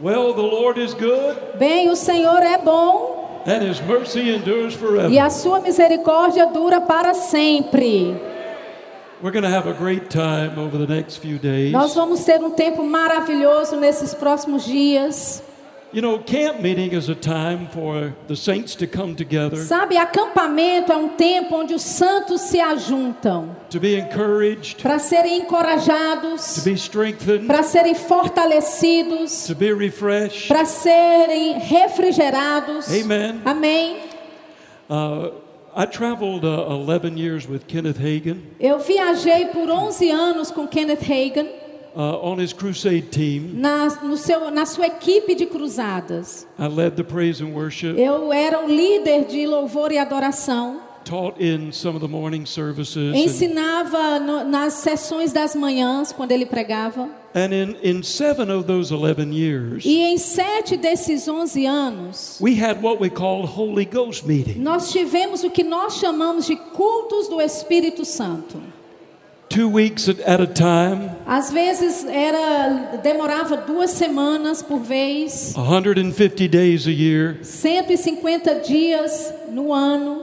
Well, the Lord is good, Bem, o Senhor é bom and his mercy endures forever. e a sua misericórdia dura para sempre. We're going to have a great time over the next few days. Nós vamos ter um tempo maravilhoso nesses próximos dias. You know, camp meeting is a time for the saints to come together, Sabe, acampamento é um tempo onde os santos se ajuntam to be encouraged, para serem to encorajados, be strengthened, para serem fortalecidos, to be refreshed. para serem refrigerados. Amen. Amém. Uh, I traveled uh, 11 years with Kenneth Hagin Eu viajei por 11 anos com Kenneth Hagin uh, on his crusade team. na, no seu, na sua equipe de cruzadas. I led the praise and worship, Eu era o líder de louvor e adoração. taught in some of the morning services. And, Ensinava no- nas sessões das manhãs, quando ele pregava. and in, in seven of those 11 years, E em sete desses 11 anos, we had what we called Holy Ghost meetings. nós tivemos o que nós chamamos de cultos do Espírito Santo. Two weeks at, a time, Às vezes era demorava duas semanas por vez, 150 days a year. 150 dias no ano.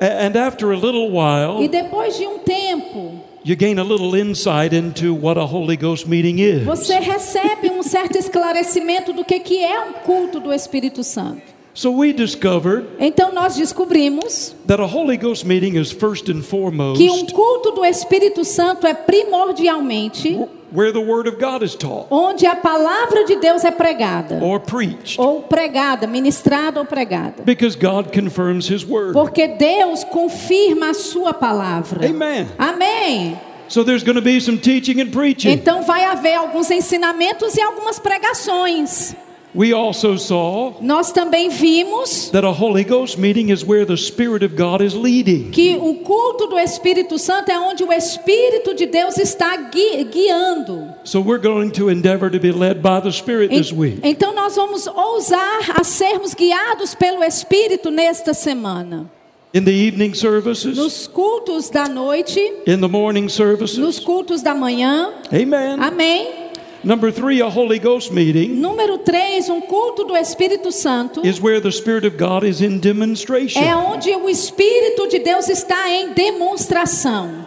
And after a little E while, depois de um tempo, you gain a little insight into what a Holy Ghost meeting is. você recebe um certo esclarecimento do que, que é um culto do Espírito Santo. So we discovered Então nós descobrimos that a Holy Ghost meeting is first and que um foremost culto do Espírito Santo é primordialmente where the Word of God is taught onde a palavra de Deus é pregada, or preached. ou pregada, ministrada ou pregada. Because God confirms His Word. Porque Deus confirma a sua palavra. Amen. Amém. So there's going to be some teaching and preaching. Então vai haver alguns ensinamentos e algumas pregações. We also saw Nós também vimos that a Holy Ghost meeting is where the Spirit of God is leading. que o culto do Espírito Santo é onde o Espírito de Deus está gui- guiando. So we're going to endeavor to be led by the Spirit En- this week. Então nós vamos ousar a sermos guiados pelo Espírito nesta semana. In the evening services, Nos cultos da noite, in the morning nos services. cultos da manhã. Amen. Amém. Number three, a Holy Ghost meeting Número 3, um culto do Espírito Santo. is where the Spirit of God is in demonstration. É onde o Espírito de Deus está em demonstração.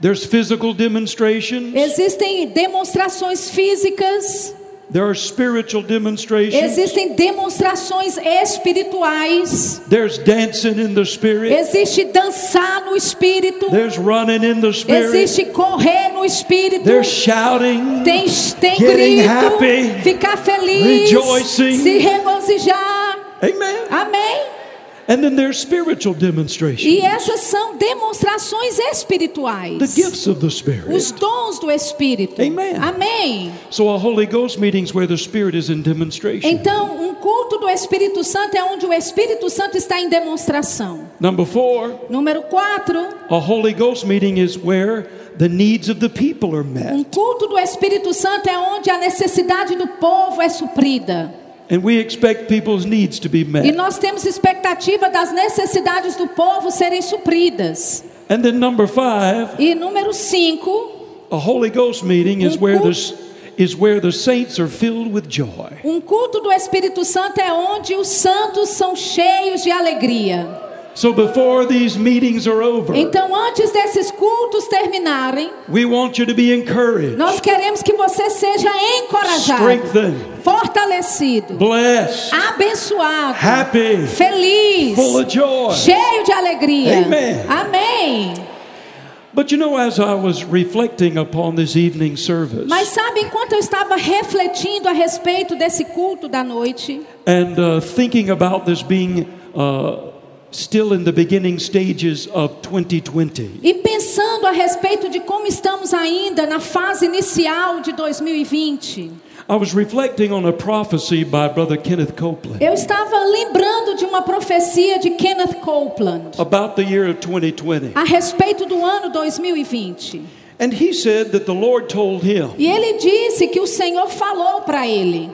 There's physical demonstrations, Existem demonstrações físicas, there are spiritual demonstrations, existem demonstrações espirituais, there's dancing in the Spirit, existe dançar no Espírito, there's running in the Spirit, existe correr no Espírito, there's shouting, tem, tem Getting grito, happy, ficar feliz, rejoicing. se regozijar. amen. Amém? And then there's spiritual demonstrations, E essas são demonstrações espirituais. the gifts of the Spirit. Os dons do Espírito. Amen. Amém. So a Holy Ghost meeting is where the Spirit is in demonstration. Então, um culto do Espírito Santo é onde o Espírito Santo está em demonstração. Number four, Número 4, a Holy Ghost meeting is where the needs of the people are met. um culto do Espírito Santo é onde a necessidade do povo é suprida. And we expect people's needs to be E nós temos expectativa das necessidades do povo serem supridas. And then number five, E número 5, a Holy Ghost meeting is Um where the culto- is where the saints are filled with joy. um culto do Espírito Santo é onde os santos são cheios de alegria. So before these meetings are over, Então, antes desses cultos terminarem, we want you to be encouraged, nós queremos que você seja encorajado, strengthened, fortalecido, blessed, abençoado, happy, feliz, full of joy. cheio de alegria. Amen. Amém. But you know, as I was reflecting upon this evening service Mas sabe, enquanto eu estava refletindo a respeito desse culto da noite, and uh, thinking about this being uh, still in the beginning stages of 2020, e pensando a respeito de como estamos ainda na fase inicial de 2020, I was reflecting on a prophecy by Brother Kenneth Copeland eu estava lembrando de uma profecia de Kenneth Copeland about the year of 2020. a respeito do ano 2020. And he said that the Lord told him E ele disse que o Senhor falou para ele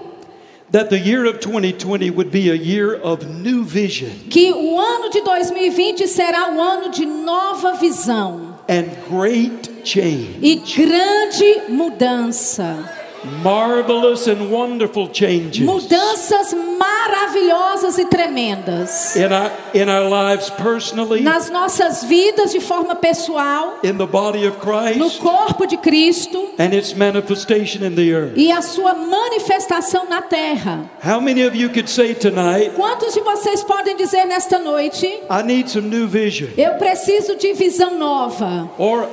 that the year of 2020 would be a year of new vision que o ano de 2020 será o ano de nova visão and great change. e grande mudança. Marvelous and wonderful changes mudanças maravilhosas e tremendas in our, in our lives personally, nas nossas vidas de forma pessoal, in the body of no Christ, corpo de Cristo and its manifestation in the earth. e a sua manifestação na terra. How many of you could say tonight, Quantos de vocês podem dizer nesta noite: I need some new vision, Eu preciso de visão nova? or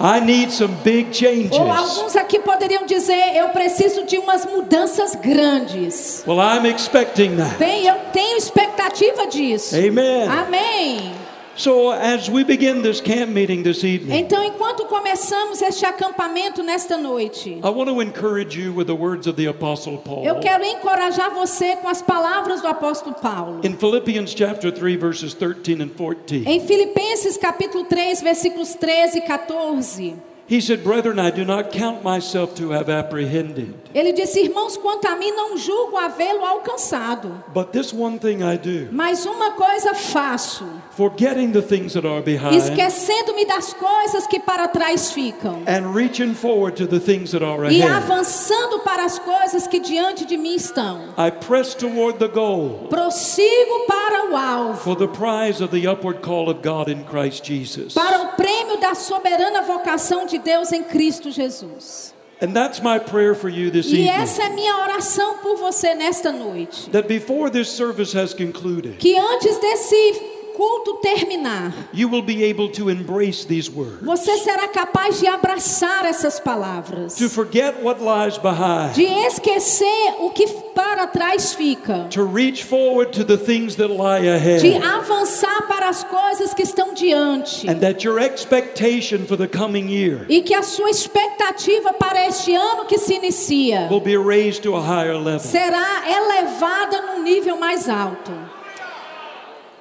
I need some big changes? Ou alguns aqui poderiam dizer: Eu preciso de umas mudanças grandes. Well, I'm expecting that. Bem, eu tenho expectativa disso. Amen. Amém. So, as we begin this camp meeting this evening, Então, enquanto começamos este acampamento nesta noite, I want to encourage you with the words of the Apostle Paul. eu quero encorajar você com as palavras do apóstolo Paulo. In Philippians chapter 3, verses 13 and 14, Em Filipenses capítulo 3, versículos 13 e 14, he said, Brethren, I do not count myself to have apprehended, ele disse: Irmãos, quanto a mim, não julgo havê-lo alcançado, but this one thing I do, mas uma coisa faço, forgetting the things that are behind esquecendo-me das coisas que para trás ficam. and reaching forward to the things that are E ahead. avançando para as coisas que diante de mim estão, I press toward the goal prossigo para o alvo, for the prize of the upward call of God in Christ Jesus. para o prêmio da soberana vocação de Deus em Cristo Jesus. And that's my prayer for you this E evening. essa é minha oração por você nesta noite. That before this service has concluded, Que antes desse culto terminar, you will be able to embrace these words, você será capaz de abraçar essas palavras, to forget what lies behind, de esquecer o que para trás fica, to reach forward to the things that lie de ahead, avançar para as coisas que estão diante. and that your expectation for the coming year E que a sua expectativa para este ano que se inicia will be raised to a higher level. será elevada num nível mais alto.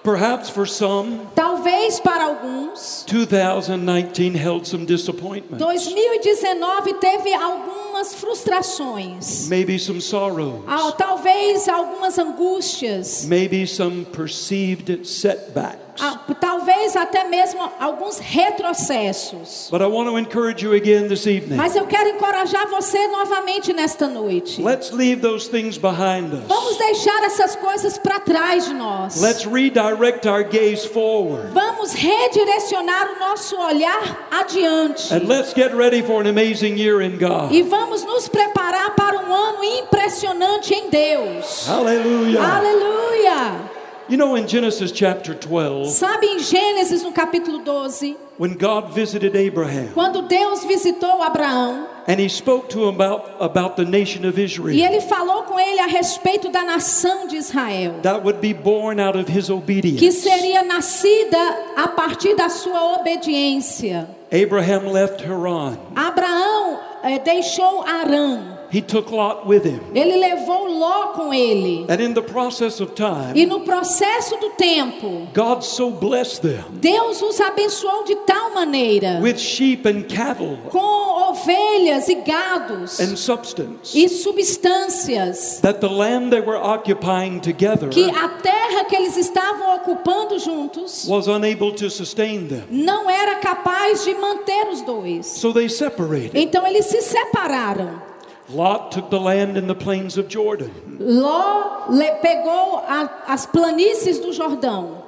Perhaps for some, Talvez para alguns, 2019 held some disappointment, 2019 teve algumas frustrações, maybe some sorrows, ah, talvez algumas angústias, maybe some perceived setbacks. Ah, talvez até mesmo alguns retrocessos. But I want to encourage you again this evening. Mas eu quero encorajar você novamente nesta noite. Let's leave those things behind us. Vamos deixar essas coisas para trás de nós. Let's redirect our gaze forward. Vamos redirecionar o nosso olhar adiante. And let's get ready for an amazing year in God. E vamos nos preparar para um ano impressionante em Deus. Hallelujah. Aleluia! You know, in Genesis chapter 12, Sabe em Gênesis no capítulo 12, when God visited Abraham quando Deus visitou Abraão and he spoke to him about, about the nation of Israel, e ele falou com ele a respeito da nação de Israel, that would be born out of his obedience. que seria nascida a partir da sua obediência. Abraham left Haran. Abraão eh, deixou Arã. He took Lot with him. Ele levou Ló com ele. And in the process of time, E no processo do tempo, God so blessed them Deus os abençoou de tal maneira, with sheep and cattle com ovelhas e gados and substance e substâncias, that the land they were occupying together que a terra que eles estavam ocupando juntos was unable to sustain them. não era capaz de manter os dois. So they separated. Então eles se separaram. Lot took the land in the plains of Jordan. Ló pegou a- as planícies do Jordão.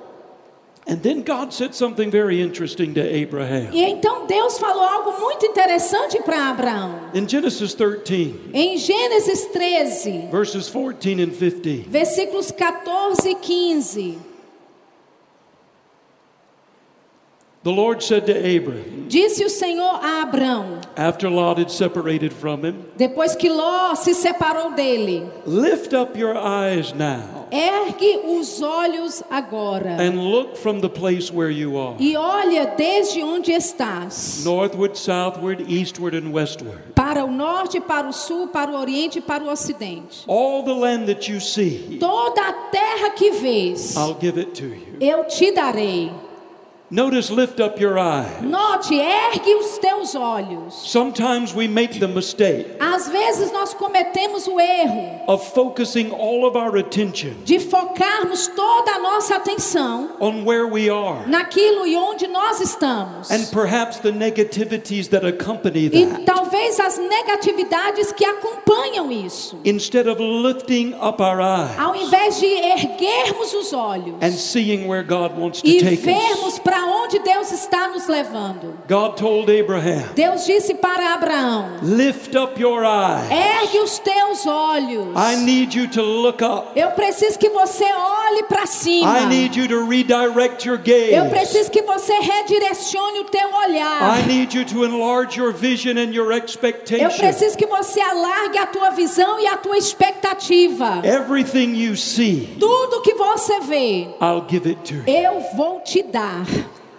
And then God said something very interesting to Abraham. E então Deus falou algo muito interessante para Abraão. In Genesis 13, Em Gênesis 13, verses 14 and 15, versículos 14 e 15. The Lord said to Abram, Disse o Senhor a Abraão, after Lot had separated from him, depois que Ló se separou dele: Lift up your eyes now Ergue os olhos agora and look from the place where you are, e olha desde onde estás, northward, southward, eastward, and westward. para o norte, para o sul, para o oriente e para o ocidente. All the land that you see, Toda a terra que vês, I'll give it to you. eu te darei. Notice, lift up your eyes. Note, ergue os teus olhos. Sometimes we make the mistake Às vezes nós cometemos o erro of focusing all of our attention de focarmos toda a nossa atenção on where we are naquilo e onde nós estamos. and perhaps the negativities that accompany E that. talvez as negatividades que acompanham isso. Instead of lifting up our eyes Ao invés de erguermos os olhos and seeing where God wants to e take us. vermos para onde Deus está nos levando. God told Abraham, Deus disse para Abraão: Lift up your eyes. ergue os teus olhos. I need you to look up. Eu preciso que você olhe para cima. I need you to redirect your Eu gaze. preciso que você redirecione o teu olhar. I need you to enlarge your vision and your Eu expectation. preciso que você alargue a tua visão e a tua expectativa. Everything you see, Tudo que você vê, I'll give it to you. eu vou te dar.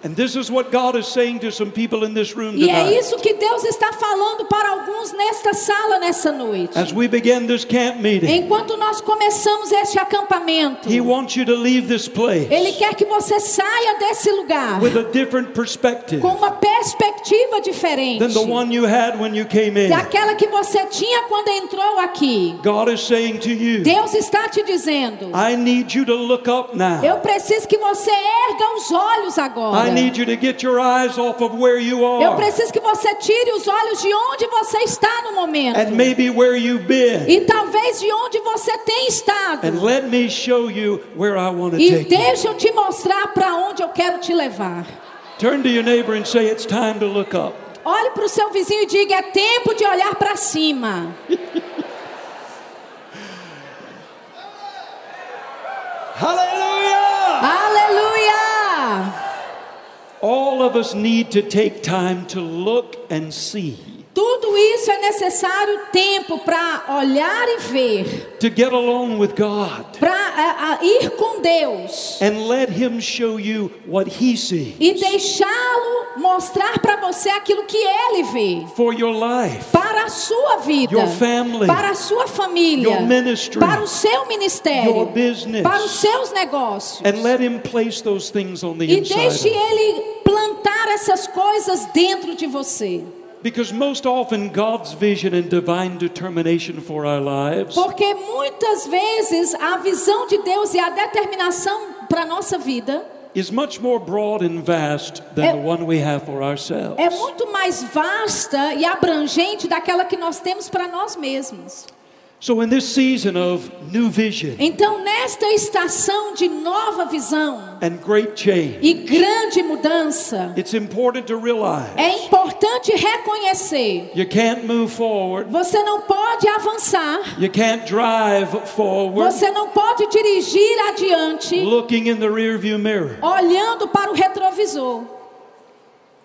And this is what God is saying to some people in this room E é isso que Deus está falando para alguns nesta sala nessa noite. As we begin this camp meeting, Enquanto nós começamos este acampamento, He wants you to leave this place Ele quer que você saia desse lugar with a different perspective com uma perspectiva diferente than the one you had when you came in. daquela que você tinha quando entrou aqui. God is saying to you, Deus está te dizendo: I need you to look up now. Eu preciso que você erga os olhos agora. I Eu preciso que você tire os olhos de onde você está no momento. and maybe where you've been. E talvez de onde você tem estado. And let me show you where I want to E take you. deixa eu te mostrar para onde eu quero te levar. Turn to your neighbor and say, It's time to look up. Olhe para o seu vizinho e diga: é tempo de olhar para cima. Hallelujah! All of us need to take time to look and see, Tudo isso é necessário tempo para olhar e ver, to get alone with God para ir com Deus and let Him show you what He sees e deixá-lo mostrar para você aquilo que ele vê. for your life. Para a sua vida, Your family. para a sua família, Your ministry. para o seu ministério, Your business. para os seus negócios. And let Him place those things on the E inside. deixe of you. ele plantar essas coisas dentro de você. Because most often God's vision and divine determination for our lives Porque muitas vezes a visão de Deus e a determinação para a nossa vida is much more broad and vast than É- the one we have for ourselves. é muito mais vasta e abrangente daquela que nós temos para nós mesmos. So, in this season of new vision Então, nesta estação de nova visão and great change, e grande mudança, it's important to realize é importante reconhecer: you can't move forward, você não pode avançar, you can't drive forward você não pode dirigir adiante looking in the rearview mirror. olhando para o retrovisor.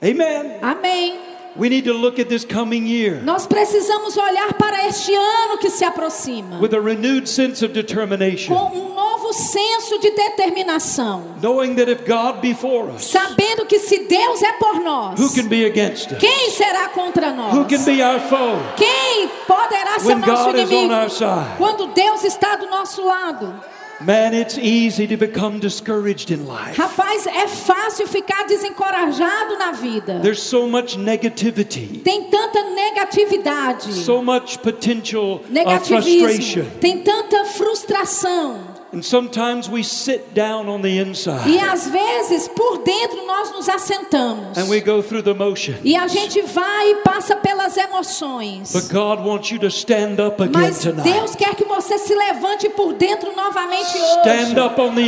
Amen. Amém. We need to look at this coming year Nós precisamos olhar para este ano que se aproxima with a renewed sense of determination, com um novo senso de determinação, knowing that if God be for us, sabendo que se Deus é por nós, who can be against us? quem será contra nós? Who can be our foe Quem poderá ser when nosso God is on inimigo our side? quando Deus está do nosso lado? Man, it's easy to become discouraged in life. Rapaz, é fácil ficar desencorajado na vida. There's so much negativity, Tem tanta negatividade, so much potential uh, frustration. tem tanta frustração. And sometimes we sit down on the E inside às vezes, por dentro, nós nos assentamos. and we go through the motion. E a gente vai e passa pelas emoções. But God wants you to stand up again Mas Deus tonight. quer que você se levante por dentro novamente Stand hoje. up on the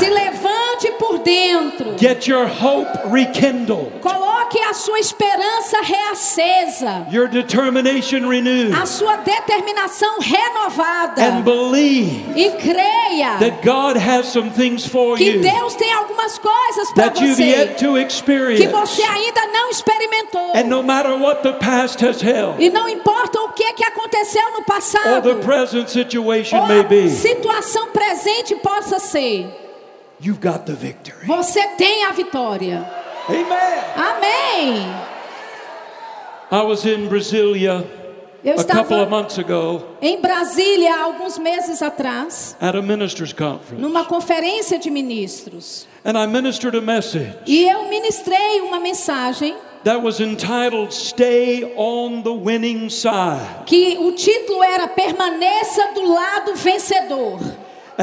Se levante por dentro. Get your hope rekindled, Coloque a sua esperança reacesa. your determination renewed, A sua determinação renovada. and believe E creia that God has some things for que you Deus tem algumas coisas para that you've você yet to que experience. você ainda não experimentou. And no matter what the past has held, E não importa o que, que aconteceu no or passado. the present situation ou may a be, situação presente possa ser, you've got the victory. você tem a vitória. Amen. Amém. I was in Brasilia Eu a couple of estava months ago em Brasília há alguns meses atrás, at a ministers' conference, numa conferência de ministros. and I ministered a message E eu ministrei uma mensagem that was entitled Stay on the Winning Side. que o título era Permaneça do lado vencedor.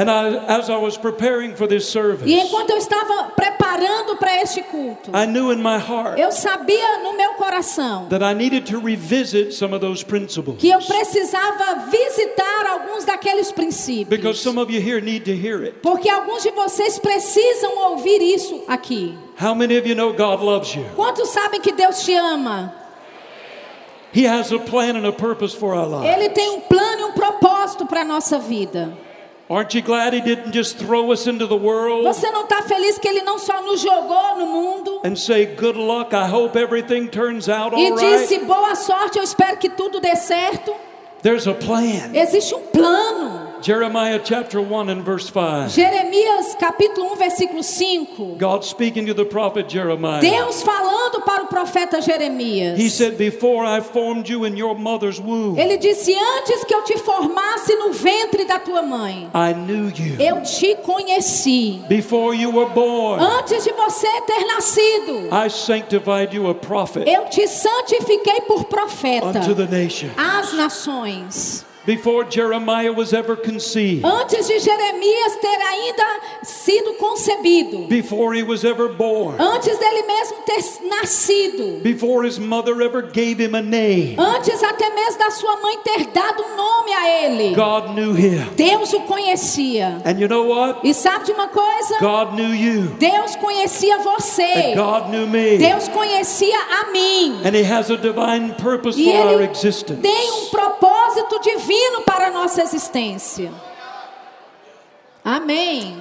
And I, as I was preparing for this service, E enquanto eu estava preparando para este culto, I knew in my heart eu sabia no meu coração that I needed to revisit some of those principles. que eu precisava visitar alguns daqueles Because princípios. some of you here need to hear it. Porque alguns de vocês precisam ouvir isso aqui. How many of you know God loves you? Quantos sabem que Deus te ama? He has a plan and a purpose for our lives. Ele tem um plano e um propósito para a nossa vida. Aren't you glad He didn't just throw us into the world Você não está feliz que Ele não só nos jogou no mundo and say, Good luck, I hope everything turns out e all disse right? boa sorte, eu espero que tudo dê certo? There's a plan. Existe um plano. Jeremiah chapter 1 and verse 5. Jeremias capítulo 1, versículo 5. God speaking to the prophet Jeremiah. Deus falando para o profeta He Jeremias. said, Before I formed you in your mother's womb, Ele disse: Antes que eu te formasse no ventre da tua mãe, I knew you. eu te conheci. Before you were born, Antes de você ter nascido, I sanctified you a prophet eu te santifiquei por profeta unto the nation. às nações. Before Jeremiah was ever conceived, Antes de Jeremias ter ainda sido concebido, before he was ever born, antes dele mesmo ter nascido, before his mother ever gave him a name, antes até mesmo da sua mãe ter dado um nome a ele, God knew him. Deus o conhecia. And you know what? E sabe de uma coisa? God knew you. Deus conhecia você. And God knew me. Deus conhecia a mim. And he has a divine purpose E for our existence. tem um propósito divino para a nossa existência. Amém.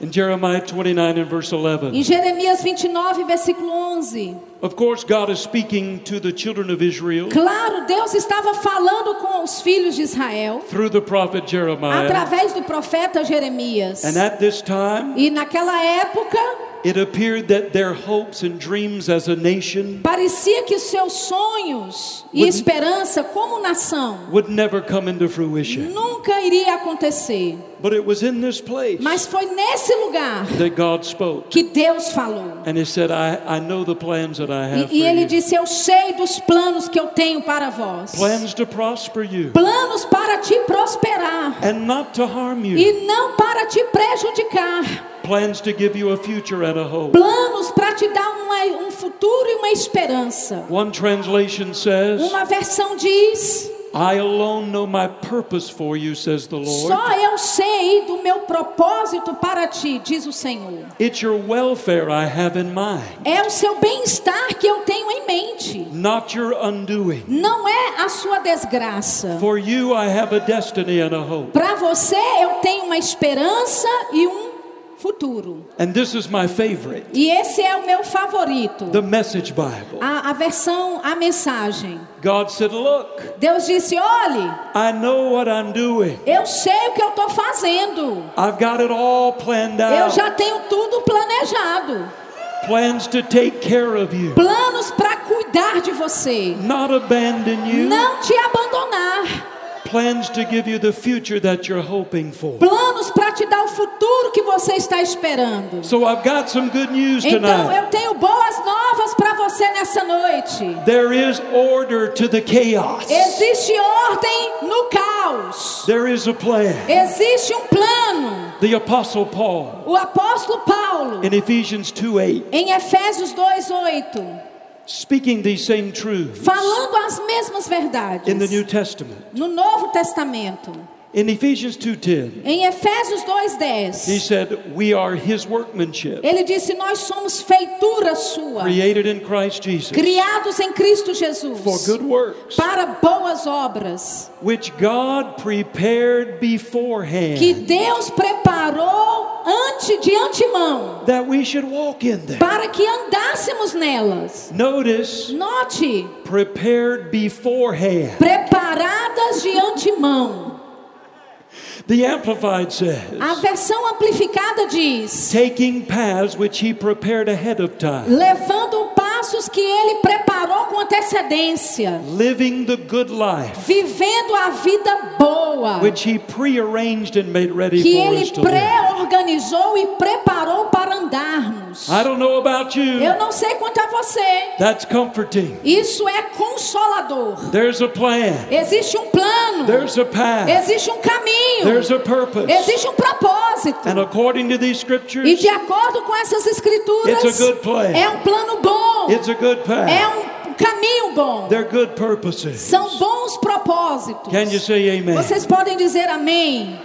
In Jeremiah 29 and verse 11. Em Jeremias 29, versículo 11. Of course, God is speaking to the children of Israel Claro, Deus estava falando com os filhos de Israel through the prophet Jeremiah. através do profeta Jeremias. And at this time, E naquela época, it appeared that their hopes and dreams as a nation parecia que seus sonhos e Would- esperança como nação would never come into fruition. nunca iria acontecer. But it was in this place Mas foi nesse lugar that God spoke. que Deus falou. And he said, I, I know the plans that I have E, ele disse: Eu sei dos planos que eu tenho para vós. Planos para te prosperar and not to harm you. e não para te prejudicar. Plans to give you a future and a hope. Planos para te dar uma- um futuro e uma esperança. One translation says, Uma versão diz: I alone know my purpose for you, says the Lord. Só eu sei do meu propósito para ti, diz o Senhor. It's your welfare I have in mind, É o seu bem-estar que eu tenho em mente. not your undoing. Não é a sua desgraça. For you I have a destiny and a hope. Para você eu tenho uma esperança e um futuro. And this is my favorite E esse é o meu favorito. the Message Bible. A, a versão, a mensagem. God said, Look, Deus disse: olhe, I know what I'm doing. eu sei o que eu estou fazendo. I've got it all planned Eu já tenho tudo planejado. Plans to take care of you, Planos para cuidar de você. not abandon you. Não te abandonar. Plans to give you the future that you're hoping for. Planos para te dar o futuro que você está esperando. So I've got some good news Então tonight. eu tenho boas novas para você nessa noite. There is order to the chaos. Existe ordem no caos. There is a plan. Existe um plano. The Apostle Paul O apóstolo Paulo, in Ephesians 2 8, em Efésios 2:8, speaking these same truths falando as mesmas verdades in the New Testament. no Novo Testamento. In Ephesians 2:10, Em Efésios he 2:10, said, "We are his workmanship, ele disse: Nós somos feitura sua, created in Christ Jesus criados em Cristo Jesus, for good works, para boas obras, which God prepared que beforehand Deus preparou ante de antemão, that we should walk in them." para que andássemos nelas. Notice, Note, prepared beforehand. preparadas de antemão. The Amplified says, A versão amplificada diz: taking paths which he prepared ahead of time. levando passos passos que ele preparou com antecedência, living the good life vivendo a vida boa, which He prearranged and made ready que for ele pré-organizou e preparou para andarmos. I don't know about you. Eu não sei quanto a você. That's comforting. Isso é consolador. There's a plan. Existe um plano. There's a path. Existe um caminho. There's a purpose. Existe um propósito. And according to these E scriptures, de acordo com essas escrituras, It's a good plan. é um plano bom. It's a good É um caminho bom. They're good purposes. São bons propósitos. Can you say amen? Vocês podem dizer amém.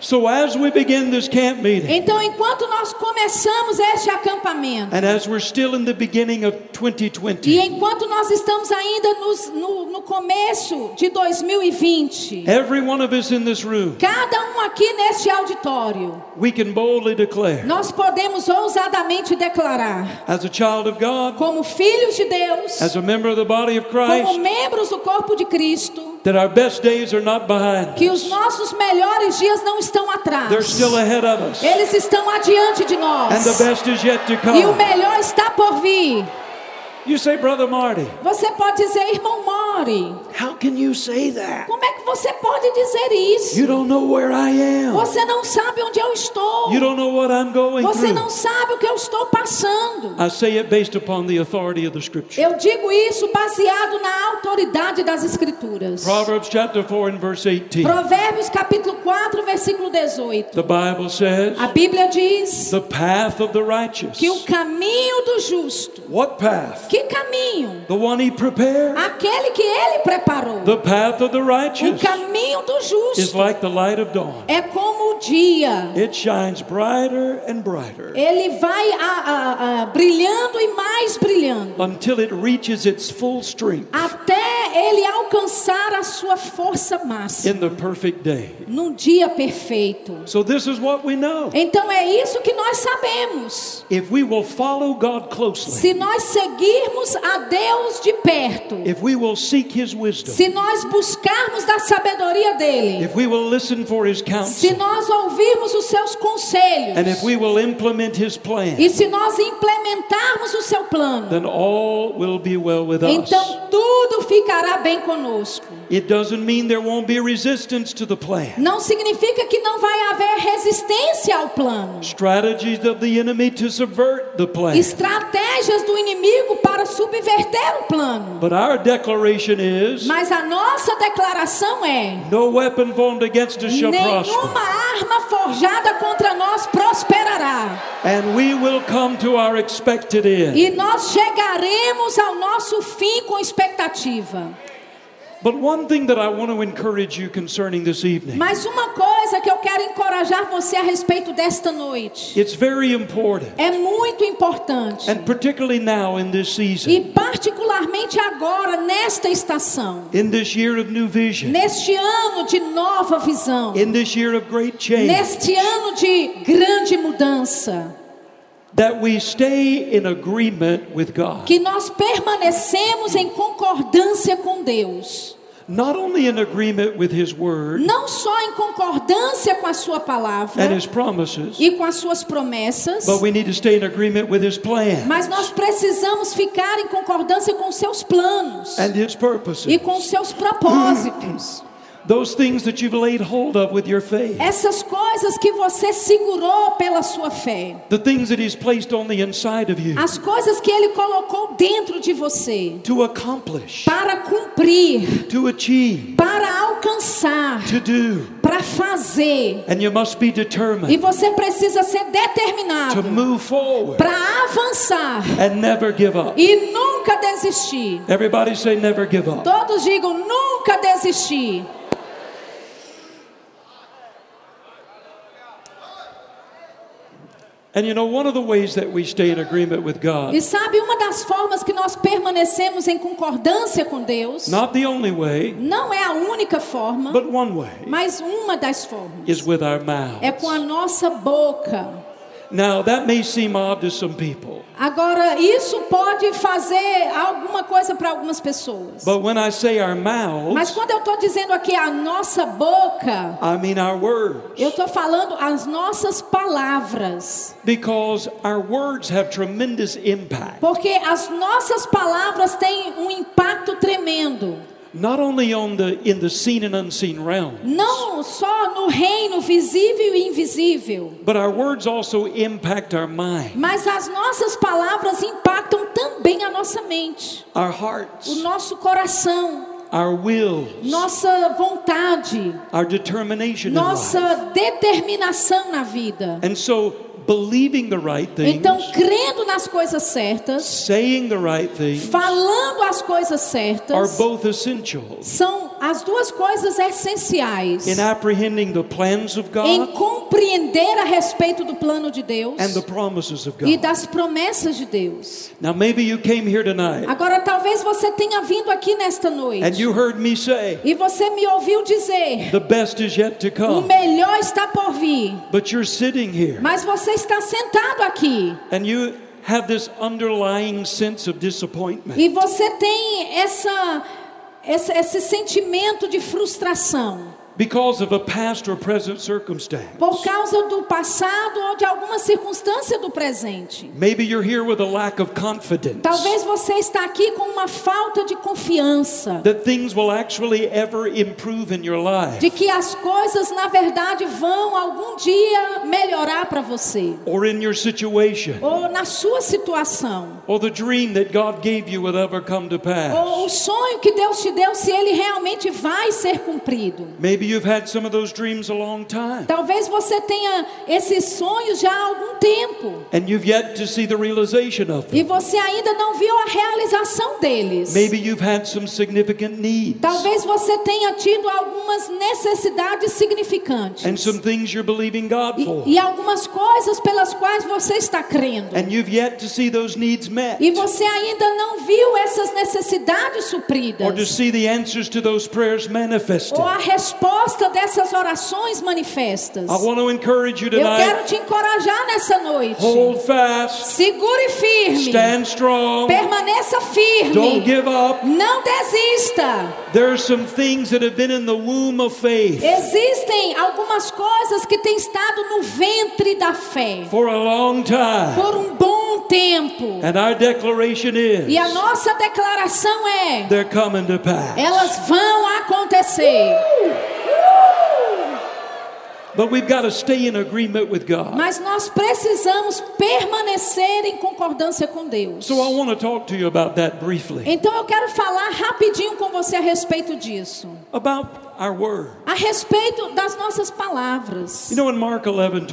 So as we begin this camp meeting, Então, enquanto nós começamos este acampamento, and as we're still in the beginning of e 2020, enquanto nós estamos ainda nos- no, no começo de 2020, every one of us in this room, cada aqui neste auditório, we can boldly declare, nós podemos ousadamente declarar, as a child of God, como filhos de Deus, as a member of the body of como Christ, membros do corpo de Cristo, that our best days are not behind que os nossos melhores dias não estão atrás. They're still ahead of us. Eles estão adiante de nós. And the best is yet to E o come. melhor está por vir. You say, Brother Marty, Você pode dizer, irmão Mori, how can you say that? como é que você pode dizer isso? You don't know where I am. Você não sabe onde eu estou. You don't know what I'm going Você não sabe o que eu estou passando. I say it based upon the authority of the scripture. Eu digo isso baseado na autoridade das escrituras. Proverbs chapter 4 and verse 18. Provérbios capítulo 4, versículo 18. The Bible says, A Bíblia diz the path of the righteous. que o caminho do justo, What path? que caminho? The one he prepared. Aquele que ele preparou. The path of the O caminho do is justo like the light of dawn. é como o dia. It shines brighter and brighter Ele vai a- a- a, brilhando e mais brilhando. until it reaches its full strength Até ele alcançar a sua força máxima. in the perfect day. Num dia perfeito. So this is what we know. Então é isso que nós sabemos. If we will follow God closely, Se nós seguirmos a Deus de perto, if we will seek his wisdom, se nós buscarmos da sabedoria dele, if we will listen for his se counsel, nós ouvirmos os seus conselhos, and if we will implement his plan, e se nós implementarmos o seu plano, then all will be well with us. então tudo ficará bem conosco. It doesn't mean there won't be resistance to the plan. Não significa que não vai haver resistência ao plano. Strategies of the enemy to subvert the plan. Estratégias do inimigo para subverter o plano. But our declaration is Mas a nossa declaração é: no weapon formed against us shall nenhuma arma forjada contra nós prosperará. And we will come to our expected end. E nós chegaremos ao nosso fim com expectativa. Mas uma coisa que eu quero encorajar você a respeito desta noite. It's very important, é muito importante. and particularly now in this season, E particularmente agora, nesta estação, in this year of new vision, neste ano de nova visão, in this year of great change, neste ano de grande mudança, that we stay in agreement with God. que nós permanecemos em concordância com Deus. Not only in agreement with His Word Não só em concordância com a sua palavra and His promises, e com as suas promessas, but we need to stay in agreement with His plan mas nós precisamos ficar em concordância com seus planos and His e purposes. com seus propósitos. Those things that you've laid hold of with your faith, Essas coisas que você segurou pela sua fé. the things that He's placed on the inside of you As coisas que ele colocou dentro de você to accomplish, para cumprir, to achieve, para alcançar, to do. para fazer. And you must be E determined você precisa ser to determinado move forward para avançar and never give up. e nunca desistir. Everybody say, never give up. Todos digam nunca desistir. And you know, one of the ways that we stay in agreement with God, E sabe uma das formas que nós permanecemos em concordância com Deus? not the only way, Não é a única forma, but one way, mas uma das formas. is with our É com a nossa boca. Now, that may seem odd to some people, Agora, isso pode fazer alguma coisa para algumas pessoas. but when I say our Mas mouths, quando eu estou dizendo aqui a nossa boca, I mean our words. eu estou falando as nossas palavras. Because our words have tremendous impact, Porque as nossas palavras têm um impacto tremendo. Not only on the in the seen and unseen realm, Não só no reino visível e invisível, but our words also impact our mind, mas as nossas palavras impactam também a nossa mente, our o hearts, nosso coração, our wills, nossa vontade, our determination in life. nossa determinação na vida. And so, believing the right things, Então, crendo nas coisas certas, saying the right things, falando as coisas are certas, both essential. são as duas coisas essenciais in apprehending the plans of em God compreender a respeito do plano de Deus and the promises of e God. das promessas de Deus. Now, maybe you came here tonight Agora, talvez você tenha vindo aqui nesta and noite you heard me say, e você me ouviu dizer: the best is yet to o come, melhor está por vir, but you're sitting here mas você está sentado aqui and you have this underlying sense of disappointment. e você tem essa, esse, esse sentimento de frustração. Because of a past or present circumstance. Por causa do passado ou de alguma circunstância do presente. Maybe you're here with a lack of confidence Talvez você está aqui com uma falta de confiança. that things will actually ever improve in your life. De que as coisas, na verdade, vão algum dia melhorar para você. or in your situation, Ou na sua situação. or the dream that God gave you will ever come to pass. Ou o sonho que Deus te deu, se ele realmente vai ser cumprido. Maybe you've had some of those dreams a long time, Talvez você tenha esses sonhos já há algum tempo. and you've yet to see the realization of them. E você ainda não viu a realização deles. Maybe you've had some significant needs Talvez você tenha tido algumas necessidades significantes. and some things you're believing God for, E, e algumas coisas pelas quais você está crendo. and you've yet to see those needs met E você ainda não viu essas necessidades supridas. or to see the answers to those prayers manifested. Ou a resposta dessas orações manifestas. I want to encourage you Eu quero te encorajar nessa noite. Hold fast, Segure firme. stand strong, Permaneça firme. Não desista. There are some things that have been in the womb of faith Existem algumas coisas que têm estado no ventre da fé for a long time. por um bom tempo. And our declaration is E a nossa declaração é: they're coming to pass. elas vão acontecer. But we've got to stay in agreement with God. Mas nós precisamos permanecer em concordância com Deus. So I want to talk to you about that briefly. Então eu quero falar rapidinho com você a respeito disso. About our word. A respeito das nossas palavras. You know in Mark 11,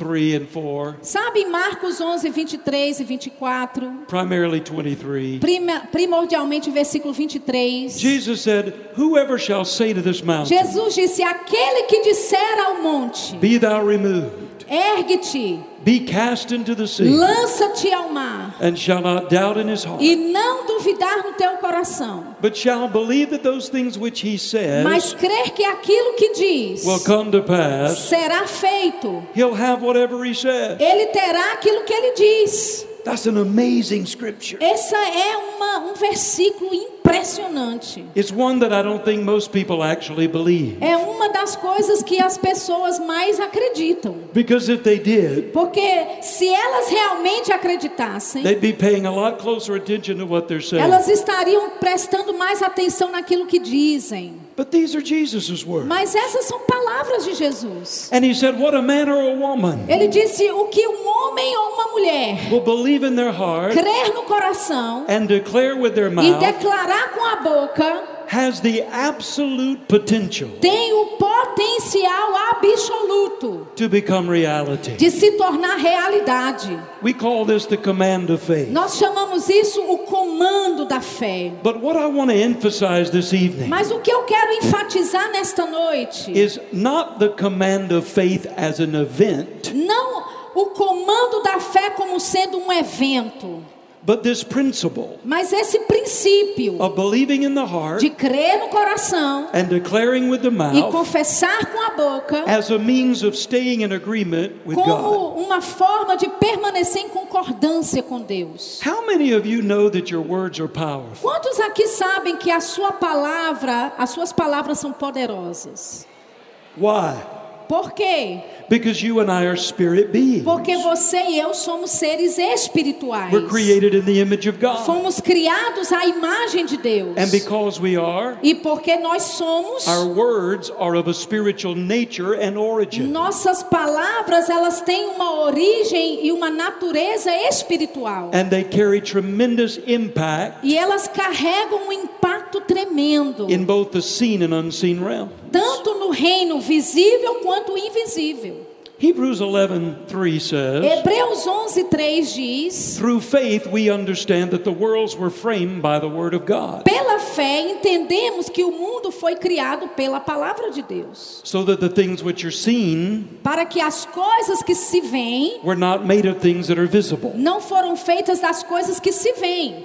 23 and 4, Sabe em Marcos 11, 23 e 24, primarily 23, prima- primordialmente versículo 23. Jesus said, Whoever shall say to this mountain, Jesus disse: Aquele que disser ao monte, Be thou removed, ergue-te, be cast into the sea, lança-te ao mar, and shall not doubt in his heart, e não duvidar no teu coração, but shall believe that those things which he mas says crer que aquilo que diz will come to pass, será feito. he'll have whatever he says. Ele terá aquilo que ele diz. That's an amazing scripture. Essa é uma, um versículo impressionante. It's one that I don't think most people actually believe. É uma das coisas que as pessoas mais acreditam. Because if they did, Porque se elas realmente acreditassem, they'd be paying a lot closer attention to what they're saying. elas estariam prestando mais atenção naquilo que dizem. But these are Jesus' words. Mas essas são palavras de Jesus. And he said, What a man or a woman Ele disse: o que um homem ou uma mulher will believe in their heart crer no coração and declare with their e mouth declarar com a boca has the absolute potential tem o potencial absoluto to become reality. de se tornar realidade. We call this the command of faith. Nós chamamos isso o comando da fé. But what I want to emphasize this evening Mas o que eu quero enfatizar nesta noite is not the command of faith as an event, não o comando da fé como sendo um evento, But this principle Mas esse princípio of believing in the heart de crer no coração and declaring with the e mouth confessar com a boca as a means of staying in agreement with God. como uma forma de permanecer em concordância com Deus. How many of you know that your words are powerful? Quantos aqui sabem que a sua palavra, as suas palavras são poderosas? Why? Por quê? Because you and I are spirit beings. Porque você e eu somos seres espirituais. We're created in the image of God. Fomos criados à imagem de Deus. And because we are, E porque nós somos, our words are of a spiritual nature and origin. nossas palavras, elas têm uma origem e uma natureza espiritual. And they carry tremendous impact E elas carregam um impacto tremendo, in both the seen and unseen realm. tanto no reino visível quanto invisível. Hebrews 11:3 says, Hebreus 11:3 diz: "Through faith we understand that the worlds were framed by the word of God, Pela fé entendemos que o mundo foi criado pela palavra de Deus, so that the things which are seen para que as coisas que se veem were not made of things that are visible." não foram feitas das coisas que se veem.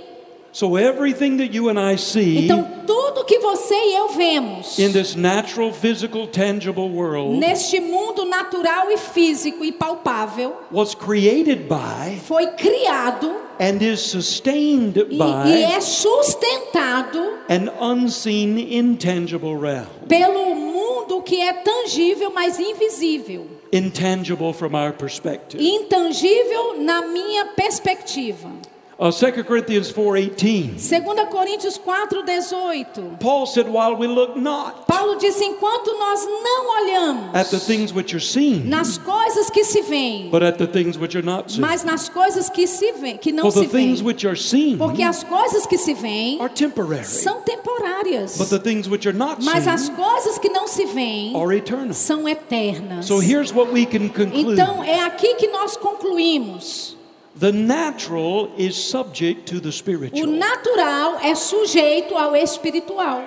So everything that you and I see Então tudo que você e eu vemos in this natural, physical, tangible world neste mundo natural e físico e palpável was created by foi criado and is sustained e, by e é sustentado an unseen, intangible realm, pelo mundo que é tangível, mas invisível. intangible from our perspective. Intangível na minha perspectiva. Uh, 2 Corinthians 4:18. 2 Coríntios 4:18. Paul said, "While we look not Paulo disse: enquanto nós não olhamos at the things which are seen, nas coisas que se veem, but at the things which are not seen. mas nas coisas que se veem, que não For se the things veem. which are seen Porque as coisas que se veem are temporary, são temporárias. but the things which are not Mas seen as coisas que não se veem are eternal." são eternas. So here's what we can conclude. Então é aqui que nós concluímos. The natural is subject to the O spiritual. natural é sujeito ao espiritual.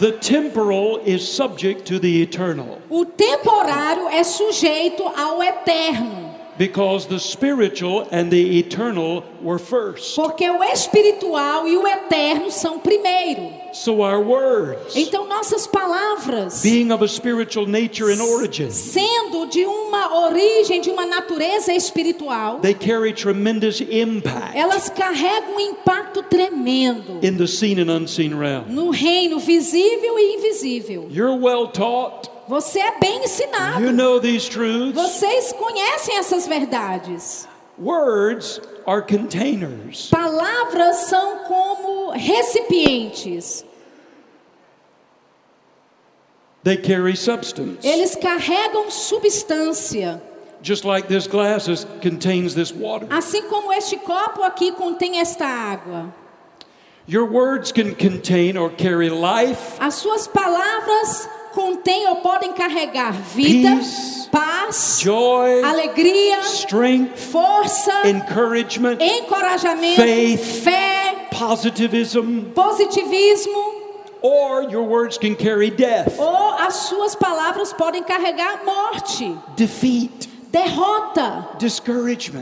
The temporal is subject to the eternal. O temporário é sujeito ao eterno. Because the spiritual and the eternal were first. Porque o espiritual e o eterno são primeiro. So our words, Então nossas palavras, being of a spiritual nature and origin, sendo de uma origem, de uma natureza espiritual, they carry tremendous impact elas carregam um impacto tremendo in the seen and unseen realm. no reino visível e invisível. You're well taught. Você é bem ensinado. You know these truths. Vocês conhecem essas verdades. Words are containers. Palavras são como recipientes. They carry substance. Eles carregam substância. Just like this glass is, contains this water. Assim como este copo aqui contém esta água. Your words can contain or carry life, As suas palavras contêm ou podem carregar vida, Peace, paz, joy, alegria, strength, força, encouragement, encorajamento, faith, fé, positivism, positivismo. or your words can carry death, Ou as suas palavras podem carregar morte, defeat, derrota,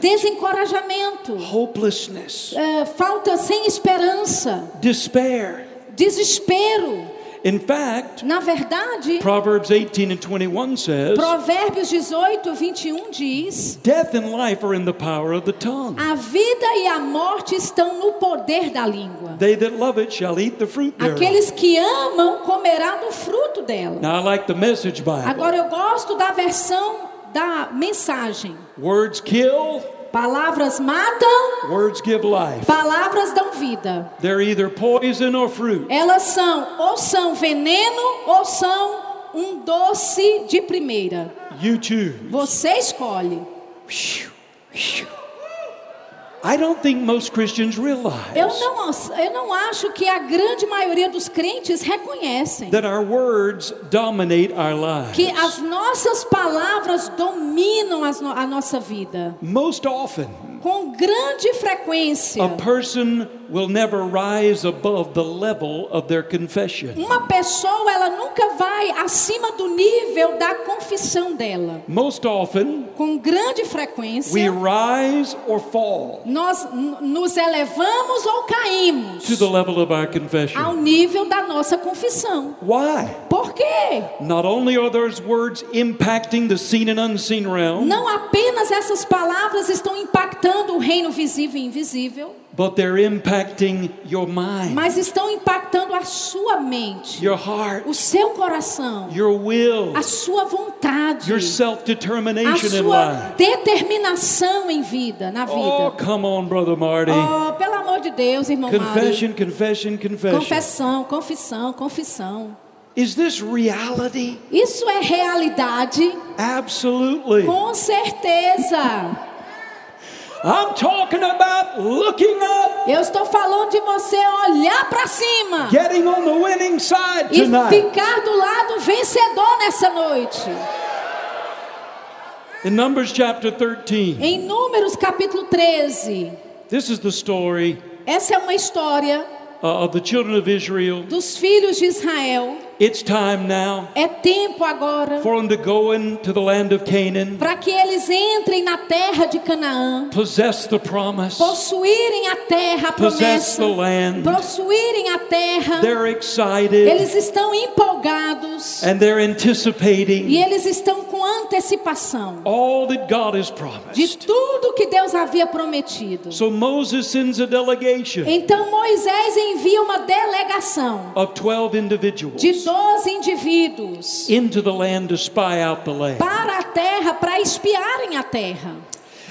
desencorajamento, hopelessness, eh, falta sem esperança, despair. desespero. In fact, Na verdade, Proverbs 18 and 21 says, Provérbios 18, 21 diz: Death and life are in the power of the tongue. A vida e a morte estão no poder da língua. They that love it shall eat the fruit thereof. Aqueles que amam comerão do fruto dela. Now, I like the message Bible. Agora eu gosto da versão da mensagem. Words kill, Palavras matam, words give life. palavras dão vida. They're either poison or fruit. Elas são ou são veneno ou são um doce de primeira. You choose. Você escolhe. I don't think most Christians realize Eu não, eu não acho que a grande maioria dos crentes reconhecem that our words dominate our lives. que as nossas palavras dominam as no- a nossa vida. Most often, Com grande frequência, a person will never rise above the level of their confession. Uma pessoa, ela nunca vai acima do nível da confissão dela. Most often, Com grande we frequência, rise or fall nós nos elevamos ou caímos to the level of our ao confession. nível da nossa confissão. Why? Por quê? Not only are those words impacting the seen and unseen realm, Não apenas essas palavras estão impactando o reino visível e invisível, but they're impacting your mind, mas estão impactando a sua mente, your heart, o seu coração, your will, a sua vontade, your a sua determinação em vida, na Oh, vida. come on, brother Marty. Oh, pelo amor de Deus, irmão. Confession, confession, confession. Confessão, confissão, confissão. Is this reality? Isso é realidade? Absolutely. Com certeza. I'm talking about looking up, Eu estou falando de você olhar para cima getting on the winning side e tonight. ficar do lado vencedor nessa noite. In Numbers chapter 13, Em Números capítulo 13, this is the story essa é uma história uh, of the children of Israel. dos filhos de Israel. It's time now É tempo agora for them to go into the land of Canaan, para que eles entrem na terra de Canaã, possess the promise, possuírem a terra, a possess promessa, the land. possuírem a terra. They're excited Eles estão empolgados and they're e anticipating eles estão com antecipação all that God has de promised. tudo que Deus havia prometido. So Moses sends a delegation Então Moisés envia uma delegação of 12 individuals de 12 indivíduos into the land to spy out the land. para a terra para espiarem a terra.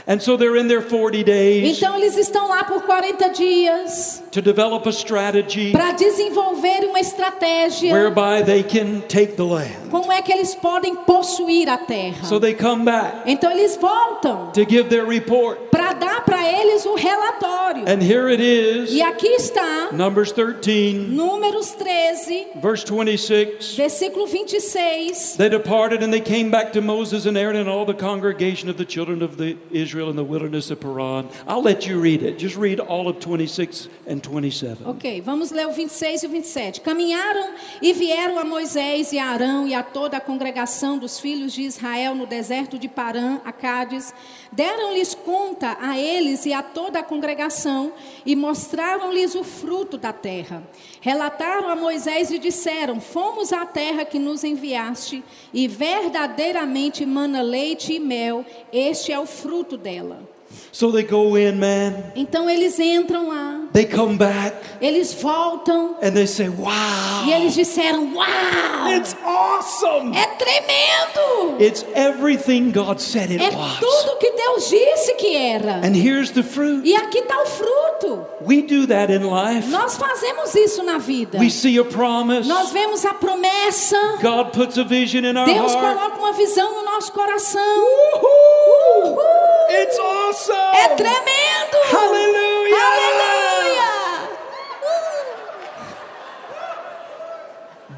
And so they're in there 40 days Então eles estão lá por 40 dias to develop a strategy para desenvolver uma estratégia whereby they can take the land. Como é que eles podem possuir a terra. So they come back Então eles voltam to give their report. para dar para eles o relatório. And here it is, E aqui está Numbers 13, Números 13, verse 26. versículo 26. They departed and they came back to Moses and Aaron and all the congregation of the children of the Israel in the wilderness of Paran. I'll let you read it. Just read all of 26 and 27. Ok, vamos ler o 26 e o 27. Caminharam e vieram a Moisés e a Arão e a toda a congregação dos filhos de Israel no deserto de Parã, a Cádiz. Deram-lhes conta a eles e a toda a congregação e mostraram-lhes o fruto da terra. Relataram a Moisés e disseram: Fomos à terra que nos enviaste e verdadeiramente mana leite e mel, este é o fruto dela. So they go in, man. Então eles entram lá, They come back eles voltam and they say, e Wow, eles disseram: Uau! it's awesome. É tremendo! It's everything God said it É was. tudo que Deus disse que era. And here's the fruit. E aqui está o fruto. We do that in life. Nós fazemos isso na vida. We see a promise. Nós vemos a promessa. God puts a vision in our Deus heart. coloca uma visão no nosso coração. Woohoo! Uhul! It's awesome. É tremendo! Aleluia! Aleluia!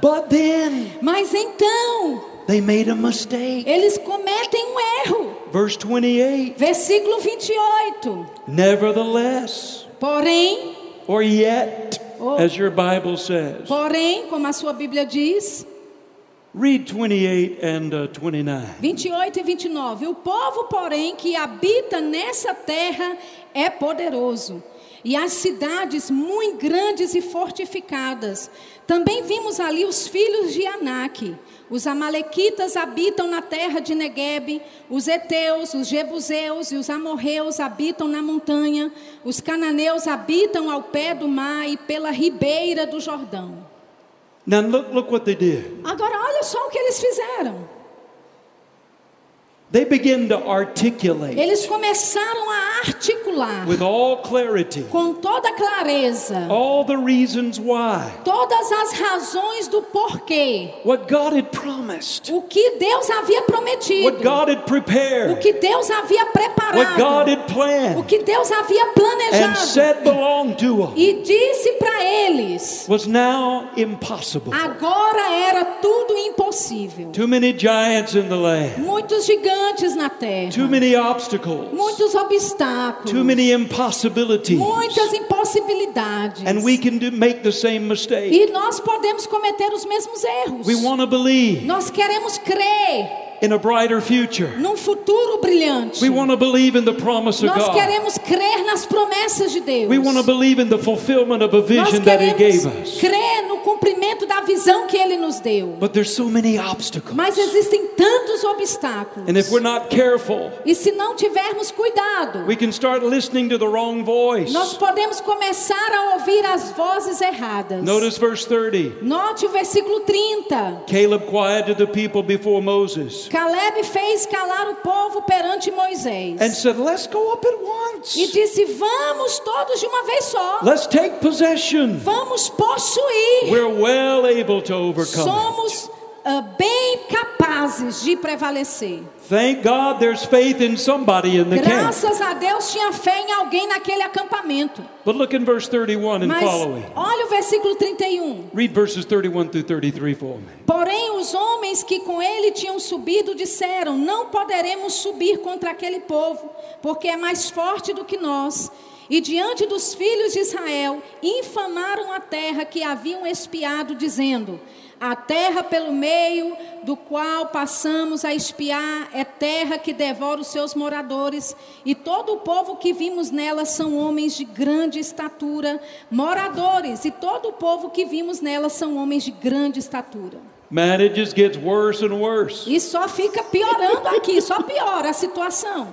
But then Mas então, they made a mistake. eles cometem um erro. Verse 28. Versículo 28. Nevertheless, Porém, or yet, Oh. as your Bible says. porém, como a sua Bíblia diz, Read 28 and uh, 29. 28 e 29. O povo, porém, que habita nessa terra é poderoso, e as cidades muito grandes e fortificadas. Também vimos ali os filhos de Anak. Os amalequitas habitam na terra de Negueb, os heteus, os jebuseus e os amorreus habitam na montanha, os cananeus habitam ao pé do mar e pela ribeira do Jordão. Now look, look what they did. Agora olha só o que eles fizeram. They begin to articulate Eles começaram a articular with all clarity com toda clareza all the reasons why, todas as razões do porquê, what God had promised, o que Deus havia prometido, what God had o prepared, que Deus havia what God preparado, had o planned, que Deus havia and planejado said belonged to them e disse para eles: was now impossible. agora era tudo impossível. Too many giants in the land. Muitos gigantes gigantes na terra. too many obstacles, Muitos obstáculos. too many impossibilities. Muitas impossibilidades. And we can do, make the same mistake. E nós podemos cometer os mesmos erros. We want to believe Nós queremos crer in a brighter future. num futuro brilhante. We want to believe in the promise of Nós God. queremos crer nas promessas de Deus. We want to believe in the fulfillment of a vision that He gave queremos us. crer no cumprimento da visão que Ele nos deu. But there's so many obstacles. Mas existem tantos obstáculos. And if we're not careful, E se não tivermos cuidado, we can start listening to the wrong voice. nós podemos começar a ouvir as vozes erradas. Notice verse 30. Note o versículo 30. Caleb quieted the people before Moses Caleb fez calar o povo perante Moisés. and said, Let's go up at E once. disse: Vamos todos de uma vez só. Let's take possession. Vamos possuir. We're well able to overcome. Somos ah, bem capazes de prevalecer. Thank God there's faith in somebody in the camp. Graças a Deus tinha fé em alguém naquele acampamento. But look in verse 31 and Mas following. olha o versículo 31. Read verses 31 through 33 for me. Porém, os homens que com ele tinham subido disseram: Não poderemos subir contra aquele povo, porque é mais forte do que nós. E diante dos filhos de Israel, infamaram a terra que haviam espiado, dizendo: A terra pelo meio do qual passamos a espiar é terra que devora os seus moradores, e todo o povo que vimos nela são homens de grande estatura, moradores, e todo o povo que vimos nela são homens de grande estatura. Gets worse and worse. E só fica piorando aqui, só piora a situação.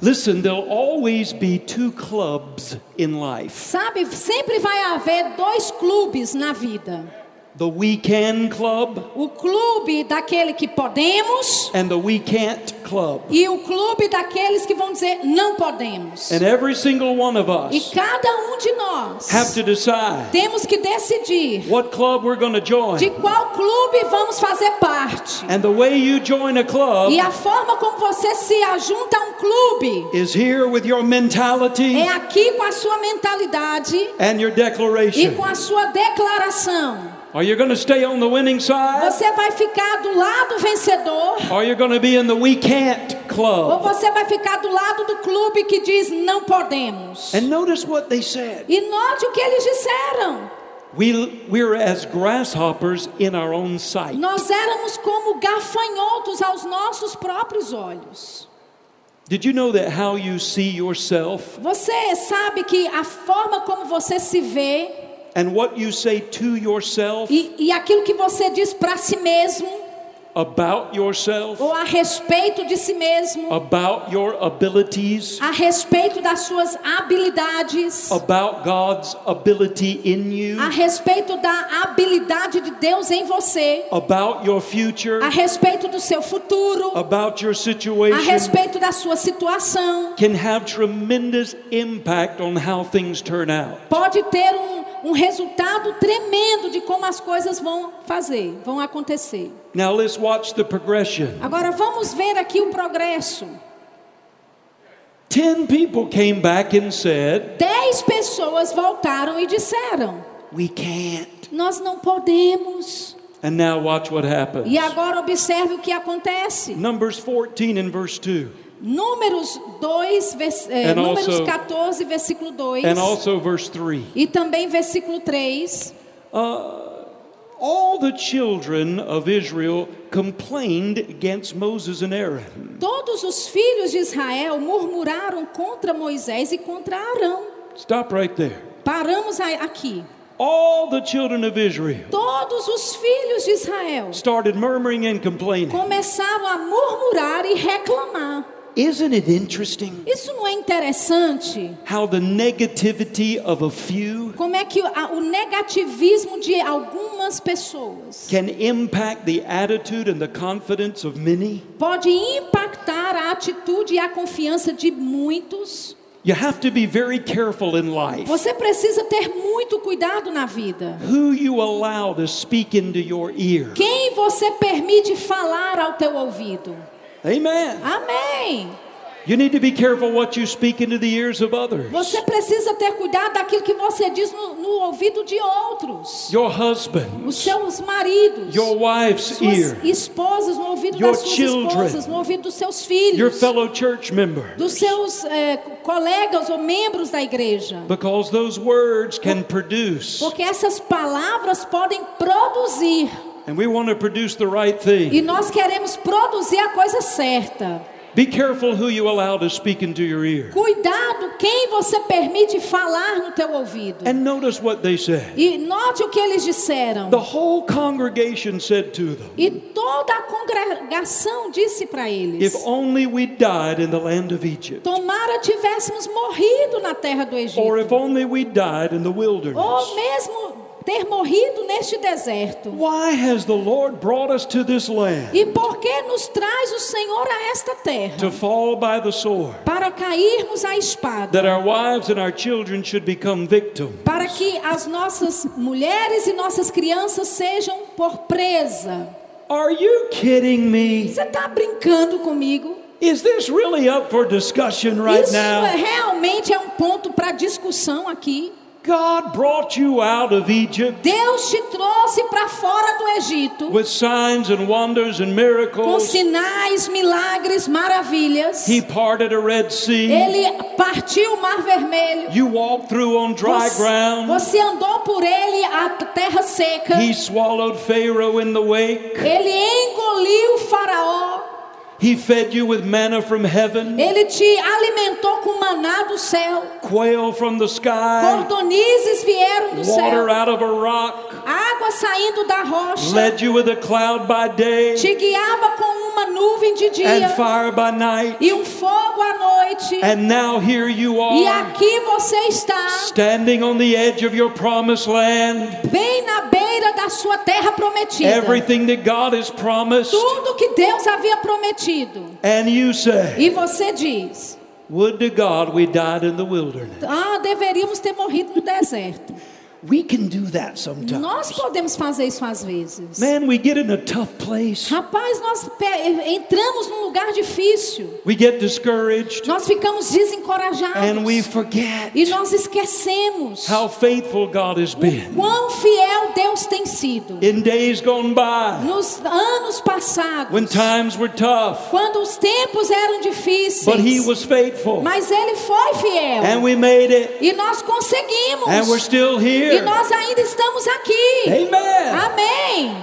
Listen, there'll always be two clubs in life Sabe, sempre vai haver dois clubes na vida. The we can club O clube daquele que podemos and the we can't club. e o clube daqueles que vão dizer não podemos. And every single one of E us cada um de nós have to decide temos que decidir what club we're going to de join. qual clube vamos fazer parte. And the way you join a club E a forma como você se ajunta a um clube is here with your mentality é aqui com a sua mentalidade and your e declaration. com a sua declaração. Are you going to stay on the winning side? Você vai ficar do lado vencedor Or are you going to be in the we can't ou club? você vai ficar do lado do clube que diz não podemos. And notice what they said. E note o que eles disseram. We, we're as grasshoppers in our own sight. Nós éramos como gafanhotos aos nossos próprios olhos. Did you know that how you see yourself Você sabe que a forma como você se vê and what you say to yourself e, e aquilo que você diz para si mesmo about yourself, ou a respeito de si mesmo, about your abilities, a respeito das suas habilidades, about God's ability in you, a respeito da habilidade de Deus em você, about your future, a respeito do seu futuro, about your a situation, respeito da sua situação, can have tremendous impact on how things turn out. pode ter um, um resultado tremendo de como as coisas vão fazer, vão acontecer. Now let's watch the progression. Agora vamos ver aqui o progresso. Ten people came back and said, Dez pessoas voltaram e disseram: We can't. Nós não podemos. And now watch what happens. E agora observe o que acontece. Numbers 14 and verse 2. Números 2, vers, eh, And números also- 14, versículo 2. And also verse 3. E também versículo 3. All the children of Israel complained against Moses and Aaron. Todos os filhos de Israel murmuraram contra Moisés e contra Arão. Stop right there. Paramos aqui. All the children of Israel Todos os filhos de Israel started murmuring and complaining. começaram a murmurar e reclamar. Isn't it interesting Isso não é interessante? how the negativity of a few Como é que o, negativismo de algumas pessoas can impact the attitude and the confidence of many? pode impactar a atitude e a confiança de muitos? You have to be very careful in life Você precisa ter muito cuidado na vida. who you allow to speak into your ear. Quem você permite falar ao teu ouvido? Amen. Amém. You need to be careful what you speak into the ears of others. Você precisa ter cuidado daquilo que você diz no, no ouvido de outros. Your husband, Os seus maridos, your wife's suas ear, esposas, no ouvido Your das suas children. esposas, no ouvido dos seus filhos, your fellow church member. dos seus eh, colegas ou membros da igreja. Because those words can produce. Porque essas palavras podem produzir. And we want to produce the right thing. E nós queremos produzir a coisa certa. Be careful who you allow to speak into your ear. Cuidado quem você permite falar no teu ouvido. And notice what they said. E note o que eles disseram. The whole congregation said to them, E toda a congregação disse para eles: If only we died in the land of Egypt, Tomara tivéssemos morrido na terra do or Egito, if only we died in the ou wilderness. mesmo ter morrido neste deserto. Why has the Lord brought us to this land E por que nos traz o Senhor a esta terra? to fall by the sword? Para cairmos à espada. That our wives and our children should become victims. Para que as nossas mulheres e nossas crianças sejam por presa. Are you kidding me? Você está brincando comigo? Is this really up for discussion right Isso é, now? realmente é um ponto para discussão aqui. God brought you out of Egypt Deus te trouxe para fora do Egito with signs and wonders and com miracles. sinais, milagres, maravilhas. He parted a Red Sea. Ele partiu o Mar Vermelho. You walked through on dry Você, ground. você andou por ele a terra seca. He swallowed Pharaoh in the wake. Ele engoliu Faraó. He fed you with manna from heaven, Ele te alimentou com maná do céu. quail from the sky, Cordonizes vieram do water céu. out of a rock, Água saindo da rocha. led you with a cloud by day Te guiava com uma nuvem de and dia fire by night. e um fogo à noite. And now here you E are, aqui você está, standing on the edge of your promised land. bem na beira da sua terra prometida. Everything that God has promised. Tudo que Deus havia prometido. And you say, E você diz: Would to God we died in the wilderness. Ah, deveríamos ter morrido no deserto. We can do that sometimes. Nós podemos fazer isso às vezes. Man, we get in a tough place. Rapaz, nós entramos num lugar difícil. We get discouraged Nós ficamos desencorajados. and we forget E nós esquecemos how faithful God has been. o quão fiel Deus tem sido. In days gone by, Nos anos passados, when times were tough, quando os tempos eram difíceis, but He was faithful. mas Ele foi fiel. And we made it. E nós conseguimos. And we're still E nós ainda estamos aqui. Amen. Amém.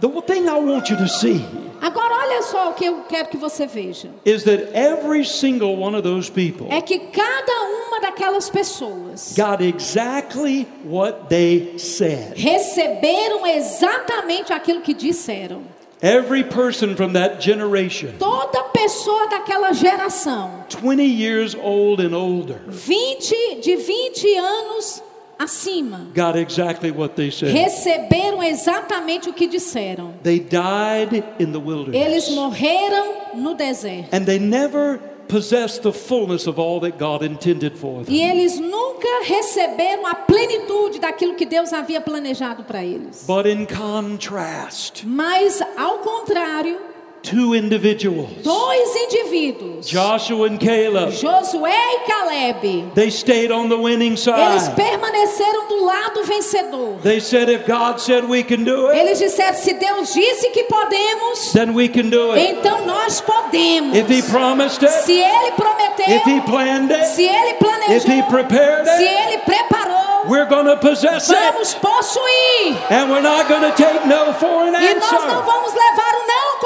The thing I want you to see Agora olha só o que eu quero que você veja. is that every single one of those people É que cada uma daquelas pessoas got exactly what they said. receberam exatamente aquilo que disseram. Every person from that generation, Toda pessoa daquela geração, 20 years old and older, 20 de 20 anos acima, got exactly what they said. receberam exatamente o que disseram. They died in the wilderness. Eles morreram no deserto. And they never possessed the fullness of all that God intended for them. E eles nunca receberam a plenitude daquilo que Deus havia planejado para eles. But in contrast, Mas, ao contrário, two individuals, dois indivíduos, Joshua and Caleb, Josué e Caleb, they stayed on the winning eles side. permaneceram do lado vencedor. They said, if God said we can do it, Eles disseram: se Deus disse que podemos, then we can do it. então nós podemos. If He promised it, Se Ele prometeu, if He planned it, se Ele if He planejou, prepared se it, Ele preparou, we're to possess it. vamos possuir. And we're not to take no for an E nós não answer. vamos levar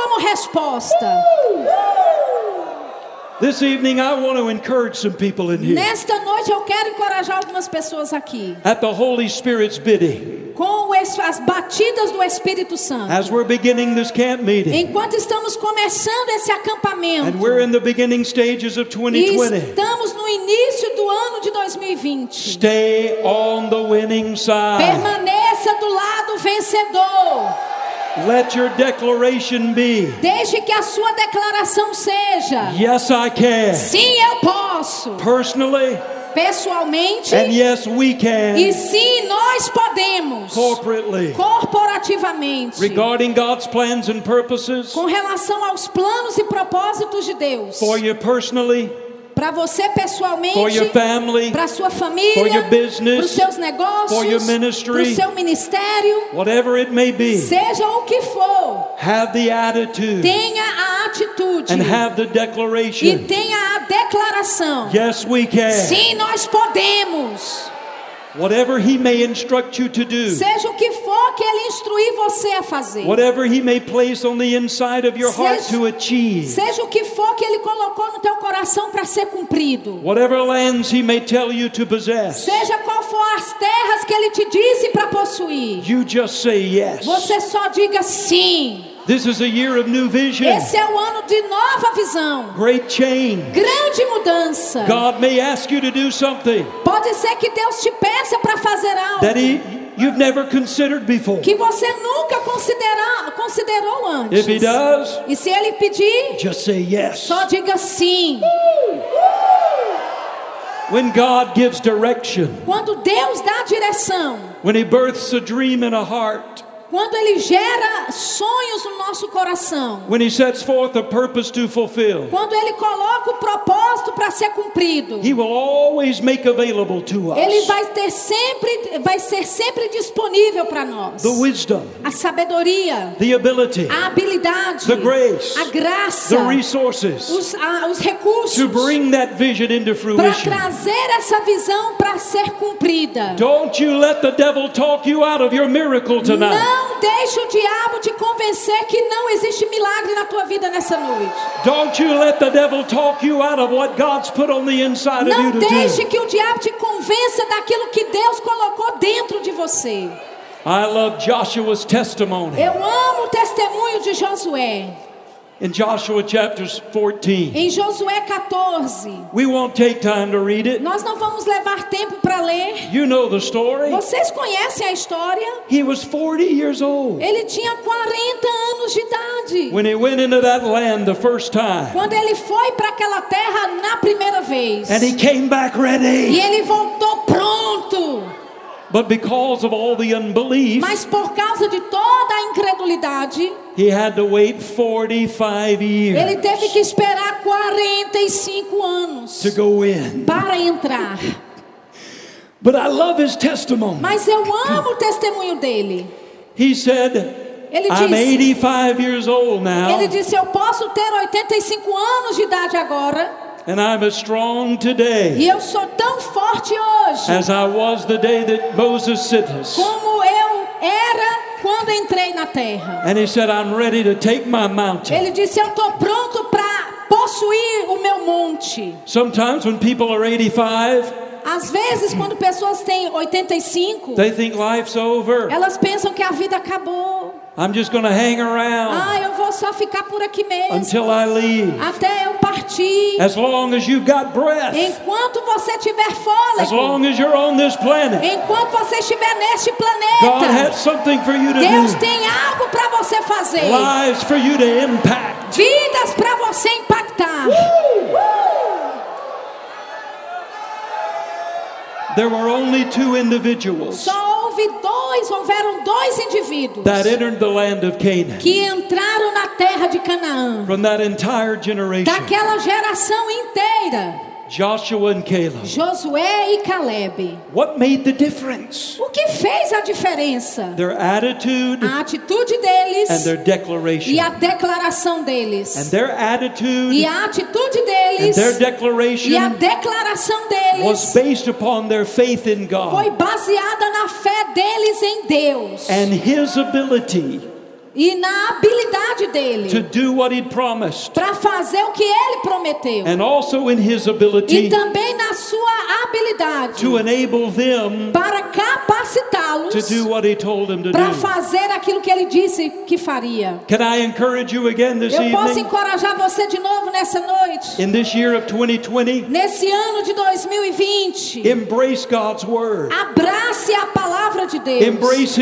como resposta. This evening, I want to encourage some people in here. Nesta noite eu quero encorajar algumas pessoas aqui At the Holy Spirit's bidding, com as batidas do Espírito Santo. as we're beginning this camp meeting, Enquanto estamos começando esse acampamento and we're in the beginning stages of e 2020, estamos no início do ano de 2020, stay on the winning side. permaneça do lado vencedor. Let your declaration be. Deixe que a sua declaração seja: Yes, I can. sim, eu posso. Personally, pessoalmente. And yes, we E can sim, nós podemos, corporately. corporativamente, Regarding God's plans and purposes. Com relação aos planos e propósitos de Deus, for you personally, para você for your pessoalmente, family, para sua For your família, business, para os seus for your negócios, ministry. para o seu ministério, whatever it may be, seja o que for, have the attitude tenha a atitude and have the e declaration. tenha a declaração. Yes, we can. Sim, nós podemos. Whatever He may instruct you to do, Seja o que for que Ele instruir você a fazer. whatever He may place on the inside of your heart Seja- to achieve, Seja o que for que Ele colocou no teu coração para ser cumprido. whatever lands He may tell you to possess, Seja qual for as terras que Ele te disse para possuir. you just say yes. Você só diga sim. This is a year of new vision, Esse é o ano de nova visão. great change. Grande mudança. God may ask you to do something Pode ser que Deus te peça para fazer algo that he, you've never considered before. que você nunca considera, considerou antes. If He does, E se Ele pedir, just say yes. só diga sim. When God gives direction, Quando Deus dá direção, when He births a dream in a heart, quando Ele gera sonhos no nosso coração, when He sets forth a purpose to fulfill, quando Ele coloca o propósito para ser cumprido, He will always make available to Ele us vai ter sempre, vai ser sempre disponível para nós. the wisdom, A sabedoria, the ability, a habilidade, the grace, a graça, the resources os, a- os recursos to bring that vision into para fruition. trazer essa visão para ser cumprida. Don't you let the devil talk you out of your miracle tonight. Não deixe o diabo te convencer que não existe milagre na tua vida nessa noite. Don't you let the devil talk you out of what God's put on the inside of you Não deixe que o diabo te convença daquilo que Deus colocou dentro de você. I love Joshua's testimony Eu amo o testemunho de Josué. In Joshua chapters 14. Em Josué 14, We won't take time to read it. nós não vamos levar tempo para ler. You know the story. Vocês conhecem a história? He was 40 years old Ele tinha 40 anos de idade. when he went into that land the first time. Quando ele foi para aquela terra na primeira vez. And he came back E ready. ele voltou pronto. But because of all the unbelief, Mas por causa de toda a incredulidade, he had to wait 45 years ele teve que esperar 45 anos to go in. para entrar. But I love his testimony. Mas eu amo o testemunho dele. He said, Ele I'm disse, 85 years old now, ele disse: Eu posso ter 85 anos de idade agora, and I'm as strong today e eu sou tão forte hoje as I was the day that Moses como eu era quando entrei na terra. And he said, I'm ready to take my mountain. Ele disse: Eu estou pronto para possuir o meu monte. Sometimes when people are 85, Às vezes, quando pessoas têm 85, they think life's over. elas pensam que a vida acabou. I'm just to hang around Ah, eu vou só ficar por aqui mesmo. until I leave. Até eu partir. As long as you've got breath, Enquanto você tiver as fôlego. long as you're on this planet, Enquanto você estiver neste God planeta. has something for you to Deus do. tem algo para você fazer. Lives for you to impact. Vidas para você impactar. There were only two individuals Só houve dois, houveram dois indivíduos that entered the land of Canaan que entraram na terra de Canaã. from that entire generation Daquela geração inteira. Joshua and Caleb. Josué e Caleb. What made the difference? O que fez a diferença? Their attitude A atitude deles and their declaration. e a declaração deles. And their attitude E a atitude and deles their e a declaration declaração was based upon their faith in God. foi baseada na fé deles em Deus and His ability e na habilidade to dele do what He'd promised, para fazer o que ele prometeu. and also in His E ability também na sua habilidade to enable them para capacitá-los to do what He told them to para do. fazer aquilo que ele disse que faria. Can I encourage you again this Eu posso encorajar você de novo nessa noite, In this year of 2020, nesse ano de 2020. embrace God's Word, Abrace a palavra de Deus. Abrace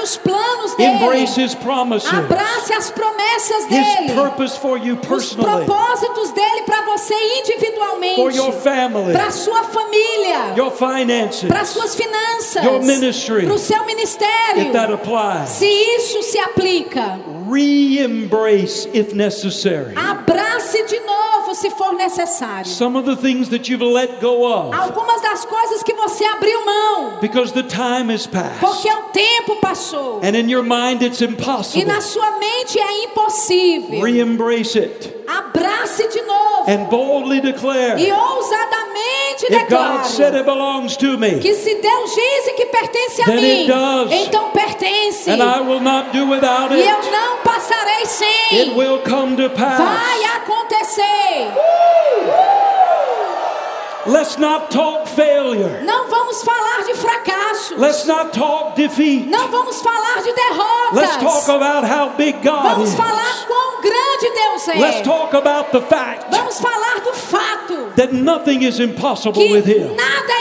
os planos dele. Embrace His promises, Abrace as promessas His dele. purpose for you Os propósitos dele para você individualmente. for your family, Para sua família. your finances, Para suas finanças. Your ministry. Para o seu ministério. if that applies. Se isso se aplica, Re-embrace if necessary. abrace de novo se for necessário. Some of the things that you've let go of Algumas das coisas que você abriu mão, because the time has passed. porque o tempo passou. And in your mind it's E impossible. na sua mente é impossível. Re-embrace it Abrace de novo. and boldly declare, E ousadamente if God said declare it belongs to me, que se Deus diz que pertence a mim, it does. então pertence. and I will not do without E eu it, não passarei sem. it will come to pass. Vai acontecer. Let's not talk failure. Não vamos falar de fracassos. Let's not talk defeat. Não vamos falar de Let's talk derrotas. about how big God Vamos is. falar quão grande Deus Let's é. talk about the fact Vamos falar do fato that nothing is impossible que with Him. nada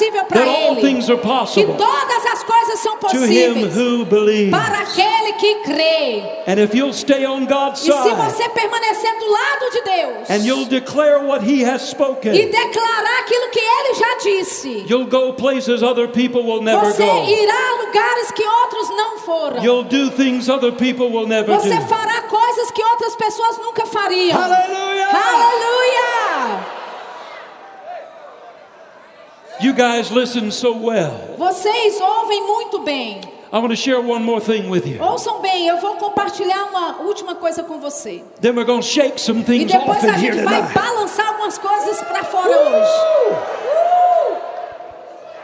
impossível para Ele. things are Que todas as coisas são possíveis who believes. para aquele que crê. And if you'll stay on God's E se side você permanecer do lado de Deus and you'll declare what He has e spoken, declarar aquilo que Ele já disse, you'll go places other people will never você go. irá a lugares que outros não foram. You'll do things other people will never Você do. fará coisas que outras pessoas nunca fariam. Hallelujah! Aleluia! You guys listen so well. Vocês ouvem muito bem. I want to share one more thing with you. Ouçam bem, eu vou compartilhar uma última coisa com você. Then we're going to shake some E things depois off a here gente vai tonight. balançar algumas coisas para fora hoje.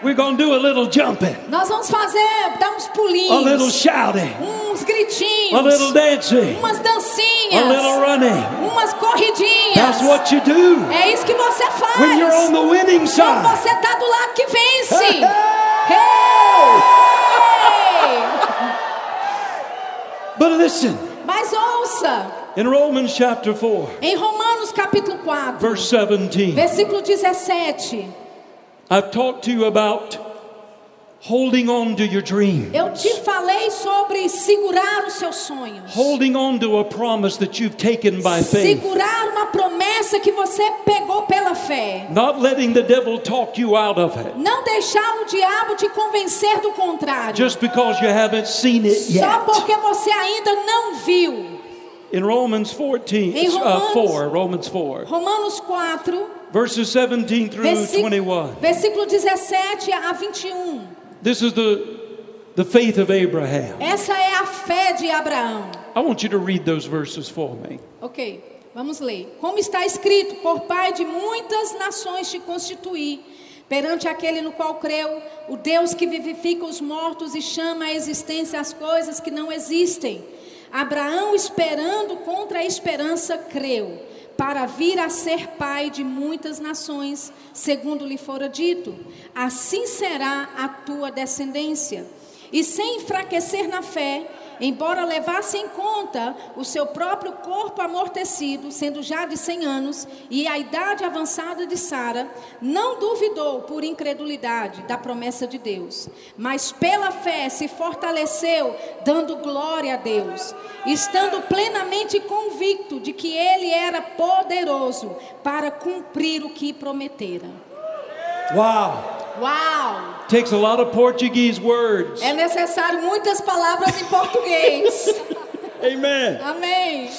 We're to do a little jumping, Nós vamos fazer, dar uns a little pulinhos, shouting, uns a little gritinhos, dancing, umas a little dancinhas, running. umas corridinhas. That's what you do É isso que você faz. when you're on the winning Quando side. você está do lado que vence. Hey! Hey! But listen, Mas ouça, in Romans chapter 4, em Romanos capítulo 4, verse 17, versículo 17, I've talked to you about holding on to your dream, eu te falei sobre segurar os seus sonhos. holding on to a promise that you've taken by faith, Segurar uma promessa que você pegou pela fé. not letting the devil talk you out of it Não deixar o diabo te convencer do contrário. just because you haven't seen it Só yet. porque você ainda não viu. In Romans 14, Em uh, Romanos- 4, Romans 4, Romanos 4, verses 17 through versículo, 21. versículo 17 a 21. This is the, the faith of Abraham. Essa é a fé de Abraão. I want you to read those verses for me. Ok, vamos ler. Como está escrito: Por pai de muitas nações te constituí, perante aquele no qual creu, o Deus que vivifica os mortos e chama à existência as coisas que não existem. Abraão, esperando contra a esperança, creu, para vir a ser pai de muitas nações, segundo lhe fora dito: Assim será a tua descendência. E sem enfraquecer na fé, embora levasse em conta o seu próprio corpo amortecido, sendo já de 100 anos, e a idade avançada de Sara, não duvidou por incredulidade da promessa de Deus, mas pela fé se fortaleceu, dando glória a Deus, estando plenamente convicto de que ele era poderoso para cumprir o que prometera. Wow. Uau! Takes a lot of Portuguese words. É necessário muitas palavras em português. Amen. Amém.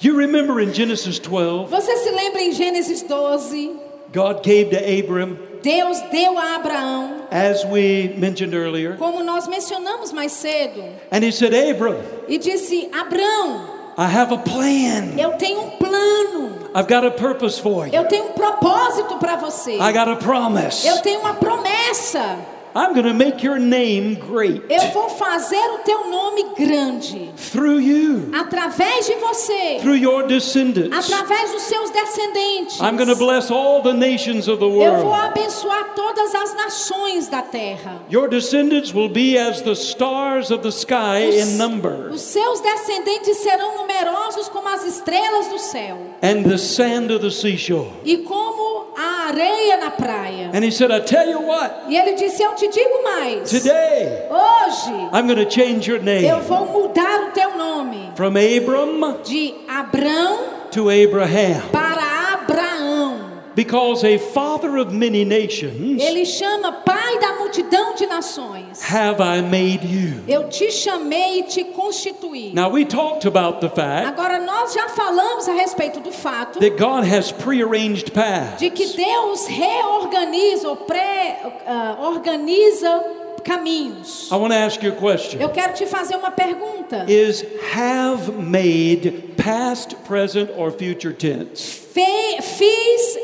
You remember in Genesis 12, Você se lembra em Gênesis 12? God gave to Abram, Deus deu a Abraão, as we mentioned earlier, como nós mencionamos mais cedo, and He said, Abram, e disse: Abraão, I have a plan. eu tenho um plano, I've got a purpose for you. eu tenho um propósito para você, I got a promise. eu tenho uma promessa. I'm going to make your name great Eu vou fazer o teu nome grande through you, através de você, through your descendants. através dos seus descendentes. I'm going to bless all the nations of the Eu vou world. abençoar todas as nações da terra. Your descendants will be as the stars of the sky in number Os seus descendentes serão numerosos como as estrelas do céu and the sand of the seashore. e como a areia na praia. And he said, I tell you what, E ele disse: Eu te digo mais. today Hoje I'm going to change your eu name vou mudar o teu nome from Abram de Abrão to Abraham. para Abraão. Because a father of many nations Ele chama pai da multidão de nações. have I made you. Eu te chamei e te constituí. Now, we talked about the fact Agora nós já falamos a respeito do fato that God has prearranged paths. de que Deus reorganiza ou pré-organiza caminhos. I want to ask you a question. Eu quero te fazer uma pergunta. Is have made past, present, or future tense? Fe- fiz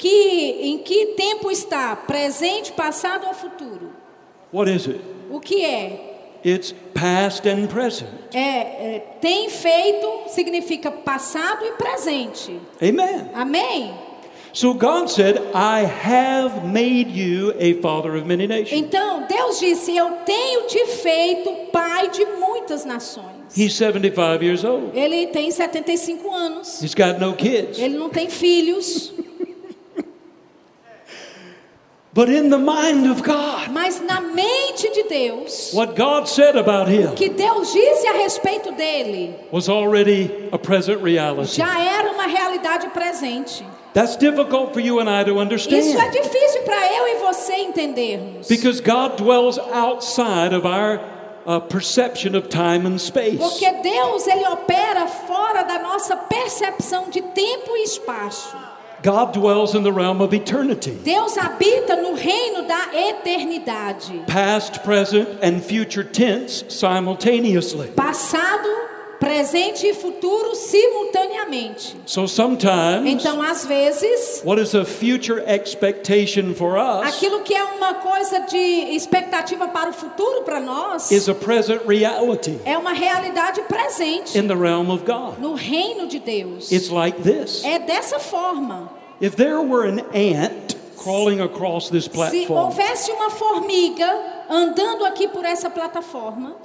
que em que tempo está? Presente, passado ou futuro? What is it? O que é? It's past and present. É, é, tem feito significa passado e presente. Amen. Amém? So God said, I have made you a father of many nations. Então, Deus disse: Eu tenho te feito pai de muitas nações. He's 75 years old. Ele tem 75 anos. He's got no kids. Ele não tem filhos. But in the mind of God, Mas na mente de Deus, what God said about him o que Deus disse a respeito dele was already a present reality. já era uma realidade presente. That's difficult for you and I to Isso é understand difícil para eu e você entendermos. because God dwells outside of our uh, perception of time and space. Porque Deus ele opera fora da nossa percepção de tempo e espaço. God dwells in the realm of eternity. Deus habita no reino da eternidade. Past, present, and future tense simultaneously. Passado, presente e futuro simultaneamente. So sometimes, Então, às vezes, what is a future expectation for us aquilo que é uma coisa de expectativa para o futuro para nós is a present reality é uma realidade presente in the realm of God. no reino de Deus. It's like this É dessa forma. if there were an ant crawling across this Se platform, houvesse uma formiga andando aqui por essa plataforma,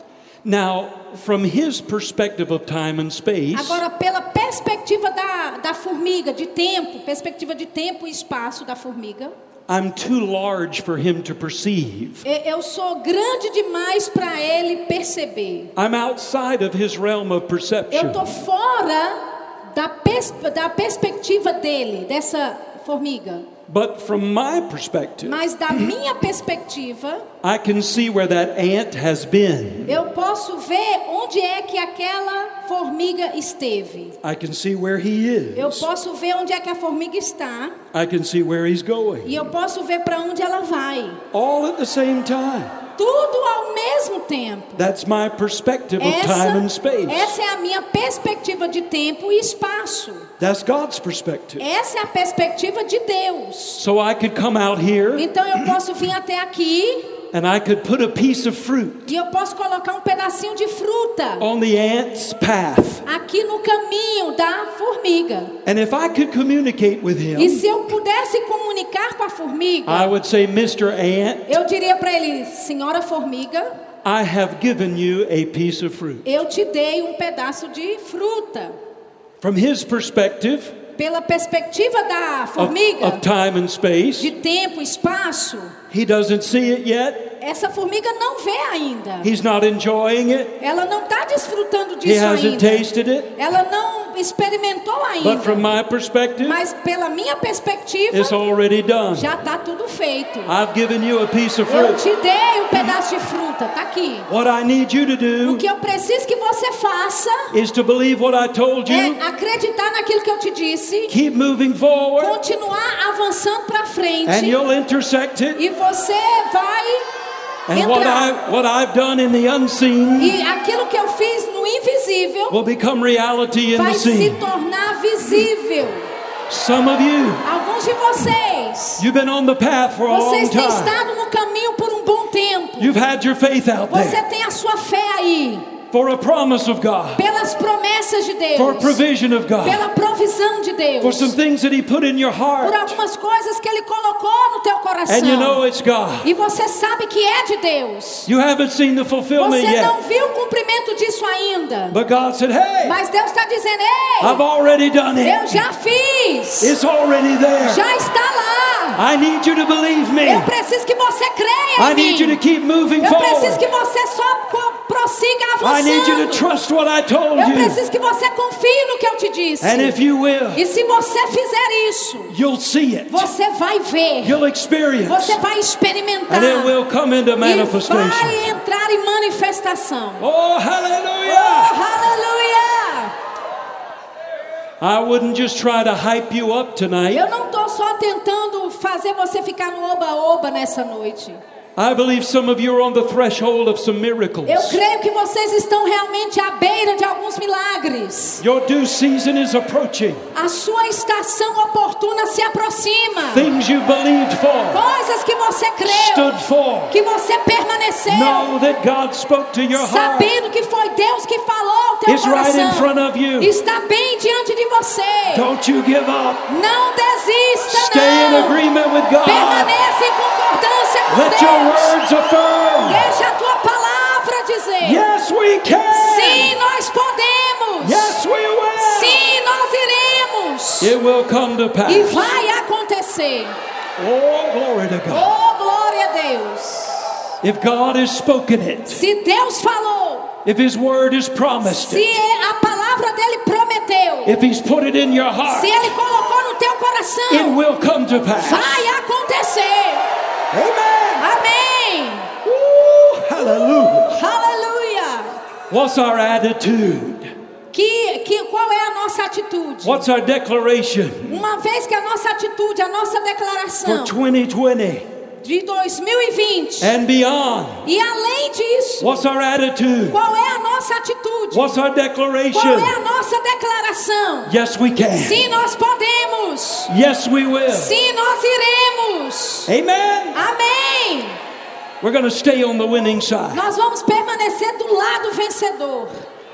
now, from his perspective of time and space, agora pela perspectiva da, da formiga, de tempo, perspectiva de tempo e espaço da formiga, I'm too large for him to perceive. eu sou grande demais para ele perceber. I'm outside of his realm of Eu perception. estou fora da, pers da perspectiva dele, dessa formiga. But from my perspective, Mas da minha perspectiva, I can see where that ant has been. eu posso ver onde é que aquela formiga esteve. I can see where he Eu is. posso ver onde é que a formiga está. I can see where he's E going. eu posso ver para onde ela vai. All at the same time. Tudo ao mesmo tempo. That's my perspective of time and Essa, space. essa é a minha perspectiva de tempo e espaço. That's God's perspective. Essa é a perspectiva de Deus. So I could come out here Então eu posso vir até aqui and I could put a piece of fruit e eu posso colocar um pedacinho de fruta on the ant's path. aqui no caminho da formiga. And if I could communicate with E him, se eu pudesse comunicar com a formiga, I would say, Mr. Ant, eu diria para ele: Senhora formiga, I have given you a piece of fruit. eu te dei um pedaço de fruta. From his perspective Pela perspectiva da of, formiga, of time and space, de tempo, espaço, he doesn't see it yet. Essa formiga não vê ainda. He's not enjoying it. Ela não está desfrutando He disso hasn't ainda. tasted it. Ela não experimentou But from ainda. my perspective, Mas pela minha perspectiva, it's already done. já está tudo feito. I've given you a piece of Eu fruit. te dei um pedaço de fruta, tá aqui. What I need you to O do que eu preciso que você faça is to believe what I told you, é acreditar naquilo que eu te disse, keep moving forward, continuar avançando para frente and you'll intersect it. e você vai And what. I what I've done in the unseen E aquilo que eu fiz no invisível will become reality in vai the se seen. tornar visível. Some of you, Alguns de vocês, you've been on the path for a long vocês têm time. estado no caminho por um bom tempo. You've had your faith out Você there. tem a sua fé aí. For a promise of God, pelas promessas de Deus, for a provision of God, pela provisão de Deus, for some things that He put in your por heart. algumas coisas que Ele colocou no teu coração. And you know it's God. E você sabe que é de Deus. You haven't seen the fulfillment Você não viu o cumprimento disso ainda. But God said, Hey, Mas Deus está dizendo: Ei, I've already done eu it. já fiz. It's already there. Já está lá. I need you to believe me. Eu preciso que você creia I em need you to mim. keep moving Eu preciso que forward. você só prossiga avançando. Eu preciso que você confie no que eu te disse. And if you will, E se você fizer isso, você vai ver. You'll experience. Você vai experimentar. E vai entrar em manifestação. Oh, Oh, hallelujah! aleluia! I wouldn't just try to hype you up tonight. Eu não estou só tentando fazer você ficar no oba-oba nessa noite. I believe some of you are on the threshold of some miracles. Eu creio que vocês estão realmente à beira de alguns milagres. Your due season is approaching. A sua estação oportuna se aproxima. Things you believed for, Coisas que você creu, stood for. que você permaneceu, Know that God spoke to your heart. sabendo que foi Deus que falou ao teu It's right in front coração. of you. Está bem diante de você. Don't you give up. Não desista, Stay in não. agreement with God. Permaneça em concordância com Let your Deus. words affirm. Deixa a tua palavra dizer. Yes, we can. Sim, nós podemos. Yes, we will. Sim, nós iremos. It will come to pass. E vai acontecer. Oh, glory to God. Oh, glória a Deus. If God has spoken it, Se Deus falou, if His word has promised se it, a palavra dele prometeu, if He's put it in your heart, se ele colocou no teu it coração, will come to pass. vai acontecer. Amen. Amém. Ooh, hallelujah. Aleluia. What's our attitude? Que, que, qual é a nossa atitude? What's our declaration Uma vez que a nossa atitude, a nossa for declaração 2020 de 2020 and beyond? e além disso, What's our attitude? qual é a nossa atitude? What's our Qual é declaration? a nossa declaração? Yes, we can. Sim, nós podemos. Yes, we will. Sim, nós iremos. Amen. Amém. We're to stay on the winning side. Nós vamos permanecer do lado vencedor.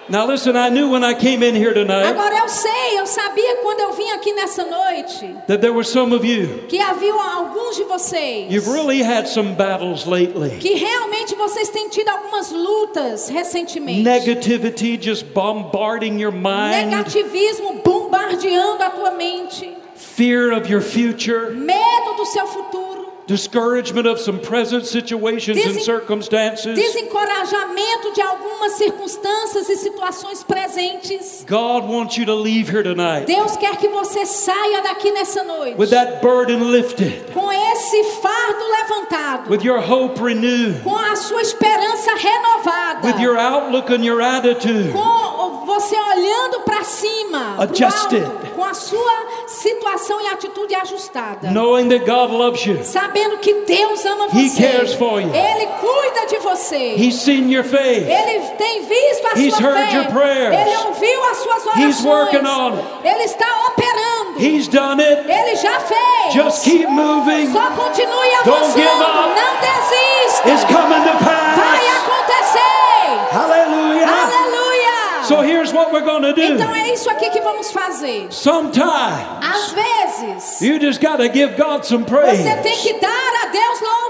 Now, listen, I knew when I came in here tonight Agora eu sei, eu sabia quando eu vim aqui nessa noite that there were some of you, que havia alguns de vocês you've really had some battles lately. que realmente vocês têm tido algumas lutas recentemente. Negativity just bombarding your mind, Negativismo bombardeando a tua mente, fear of your future, medo do seu futuro, discouragement of some present situations and Desen- circumstances. desencorajamento de algumas circunstâncias e situações presentes. God wants you to leave here tonight Deus quer que você saia daqui nessa noite with that burden lifted, com esse fardo levantado, with your hope renewed, com a sua esperança renovada, with your outlook and your attitude. com você olhando para cima, Adjusted. alto, com a sua situação e atitude ajustada. Knowing that God loves you, Sabendo que Deus ama He você. cares for you. Ele cuida de você. He's seen your faith. Ele tem visto a He's sua heard fé. your prayers. Ele ouviu as suas orações. He's working on it. Ele está operando. He's done it. Ele já fez. Just keep moving. Só continue Don't avançando. give up. Não desista. It's coming to pass. Here's what we're going to do. Então é isso aqui que vamos fazer. Sometimes Às vezes, you just got to give God some você tem praise. que dar a Deus louvor.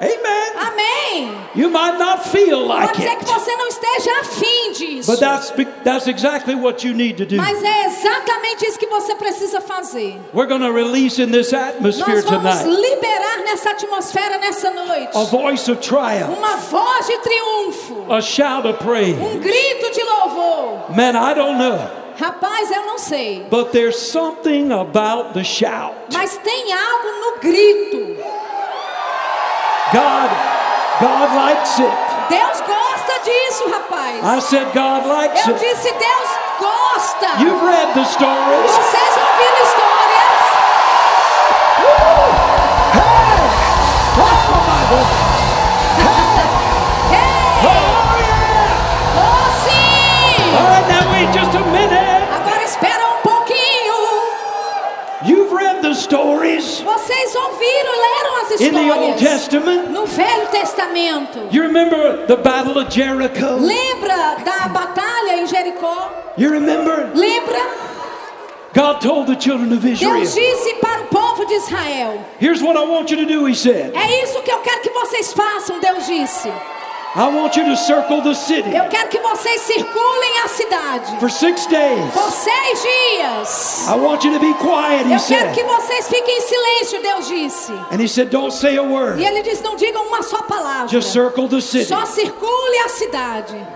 Amen. Amém. You might not feel Pode like ser que você não esteja afim disso. but that's that's exactly what you need to do. Mas é exatamente isso que você precisa fazer. We're going to release in this atmosphere Nós vamos tonight liberar nessa atmosfera nessa noite a voice of triumph, uma voz de triunfo, a shout of praise. um grito de louvor. Man, I don't know, Rapaz, eu não sei, but there's something about the shout. mas tem algo no grito. God, God likes it. Deus gosta disso, rapaz. I said God likes Eu it. disse Deus gosta. You've read the stories. Vocês ouviram the stories. Vocês ouviram leram as in the Old histórias Testament? no Velho Testamento. You remember the Battle of Jericho? Lembra da batalha em Jericó? You remember? Lembra? God told the children of Israel, Deus disse para o povo de Israel: Here's what I want you to do, He said. É isso que eu quero que vocês façam, Deus disse. I want you to circle the city Eu quero que vocês circulem a cidade for six days. por seis dias. I want you to be quiet, He Eu quero que said. vocês fiquem em silêncio, Deus disse. And He said, Don't say a E word, ele disse: Não digam uma só palavra. just circle the city. Só circule a cidade.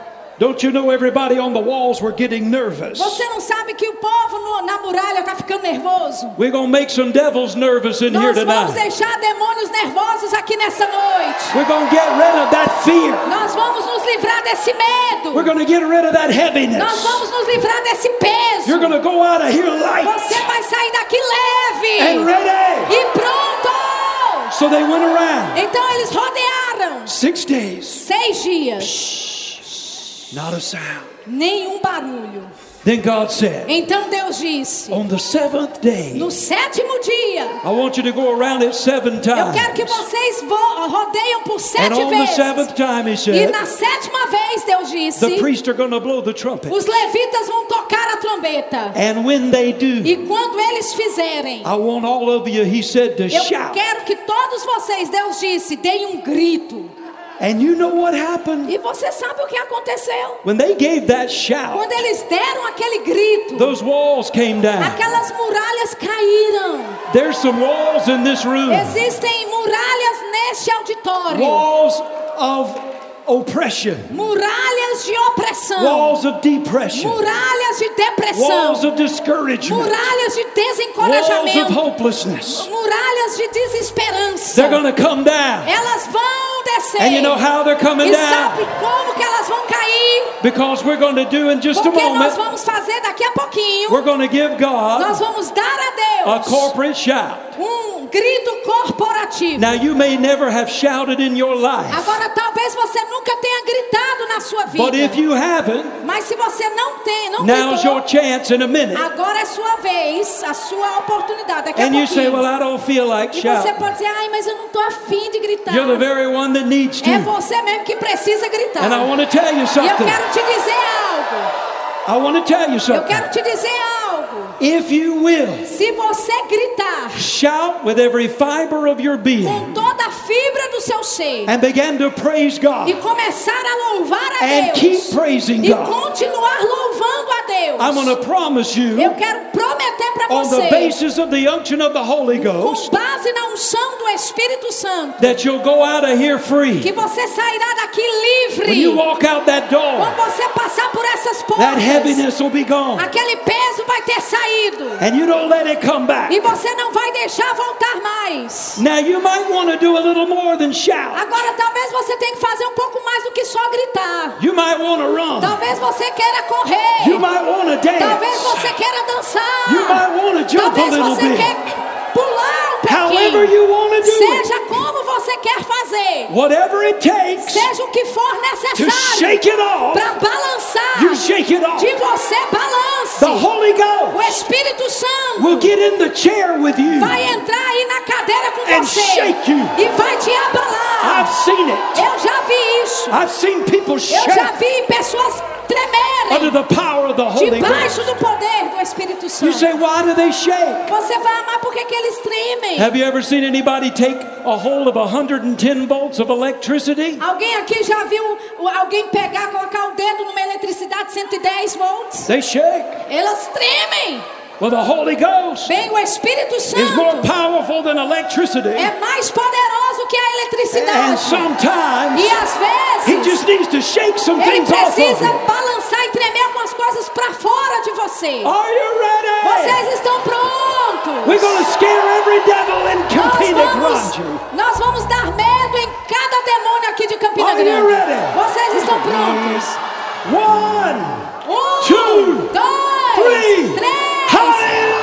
Don't you know everybody on the walls were getting nervous? Você não sabe que o povo no- na muralha está ficando nervoso? We're to make some devils nervous in here Nós vamos tonight. deixar demônios nervosos aqui nessa noite. We're to get rid of that fear. Nós vamos nos livrar desse medo. We're to get rid of that Nós heaviness. vamos nos livrar desse peso. You're to go out of here light Você vai sair daqui and leve ready. e pronto. So they went around Então eles rodearam six days, seis dias, not a sound. nenhum barulho. Then God said, Então Deus disse: On the seventh day, No sétimo dia, I want you to go around it seven eu quero que times. vocês vo- rodeiam por And sete on the vezes. seventh time, He E said, na sétima vez, Deus disse: the priests are going to blow the trumpet. Os levitas vão tocar a trombeta. And when they do, E quando eles fizerem, I want all of you, He said, to eu shout. quero que todos vocês, Deus disse, deem um grito. And you know what happened? E você sabe o que aconteceu? When they gave that shout, Quando eles deram aquele grito, those walls came down. aquelas muralhas caíram. There's some walls in this room. Existem muralhas neste auditório. Walls of oppression. Muralhas de opressão. Walls of depression. Muralhas de Walls depressão. of discouragement. Muralhas de Walls of desencorajamento. hopelessness. Muralhas de desesperança. They're going to come down. Elas vão descer. And you know how they're coming E down? sabe como que elas vão cair? Because we're going to do in just a Porque nós moment, vamos fazer daqui a pouquinho. we're going to give Nós God vamos dar a a Deus corporate shout. um grito corporativo. Now, you may never have shouted in your life, Agora, talvez você nunca tenha gritado na sua vida. but if you haven't, Mas se você não tem, não now's gritou, your chance in a minute. agora é sua vez, a sua oportunidade. Daqui a And you say, pouquinho. Well, I don't feel like e você shouting. pode dizer, ai, mas eu não estou afim de gritar. You're the very one that needs É to. você mesmo que precisa gritar. And I want to tell you E eu something. quero te dizer algo. I want to tell you Eu something. quero te dizer algo. If you will, Se você gritar shout with every fiber of your being com toda a fibra do seu ser and begin to praise e God começar a louvar a and Deus keep praising e God. continuar louvando a Deus, I'm going to promise eu you, quero prometer para on the você, basis of the unction of the Holy com Ghost, base na unção do Espírito Santo, that you'll go out of here que free. você sairá daqui When you livre. walk out that door, Quando você passar por essas that portas, heaviness will be gone. aquele peso vai ter saído And you don't let it come back. e você não vai deixar voltar mais. Now, you might want to do a little more than shout. Agora talvez você tenha que fazer um pouco mais do que só gritar. You might want to run. Talvez você queira correr. You might want to Talvez dance. você queira dançar. You might want to jump a Talvez little você bit. quer pular um However you want to do it. Seja como você quer fazer. Whatever it takes Seja o que for to necessário shake it off, para balançar. you shake it off. De você balance. The Holy O Ghost Espírito Santo will get in the chair with you. vai entrar aí na cadeira com And você shake you. e vai te abalar. I've seen it. Eu já vi isso. I've seen people Eu já vi pessoas tremerem the power of the Holy Ghost. debaixo do poder do Espírito You Santo. say, why do they shake? Você vai amar porque que eles tremem. Have you ever seen anybody take a hold of 110 volts of electricity? Alguém aqui já viu alguém pegar, colocar o dedo numa eletricidade de 110 volts? They shake. Elas tremem. Well, the Holy Ghost Bem, o Espírito is more Santo powerful than electricity. é mais poderoso que a And eletricidade. sometimes E às He vezes just needs to shake some ele things off of precisa you. balançar e tremer algumas coisas para fora de você. Are you ready? Vocês estão prontos? We're to scare every devil in Nós Campina vamos, Grande. nós vamos dar medo em cada demônio aqui de Campina Are you Grande. ready? Vocês estão prontos? One, Um, Two, dois, Hallelujah.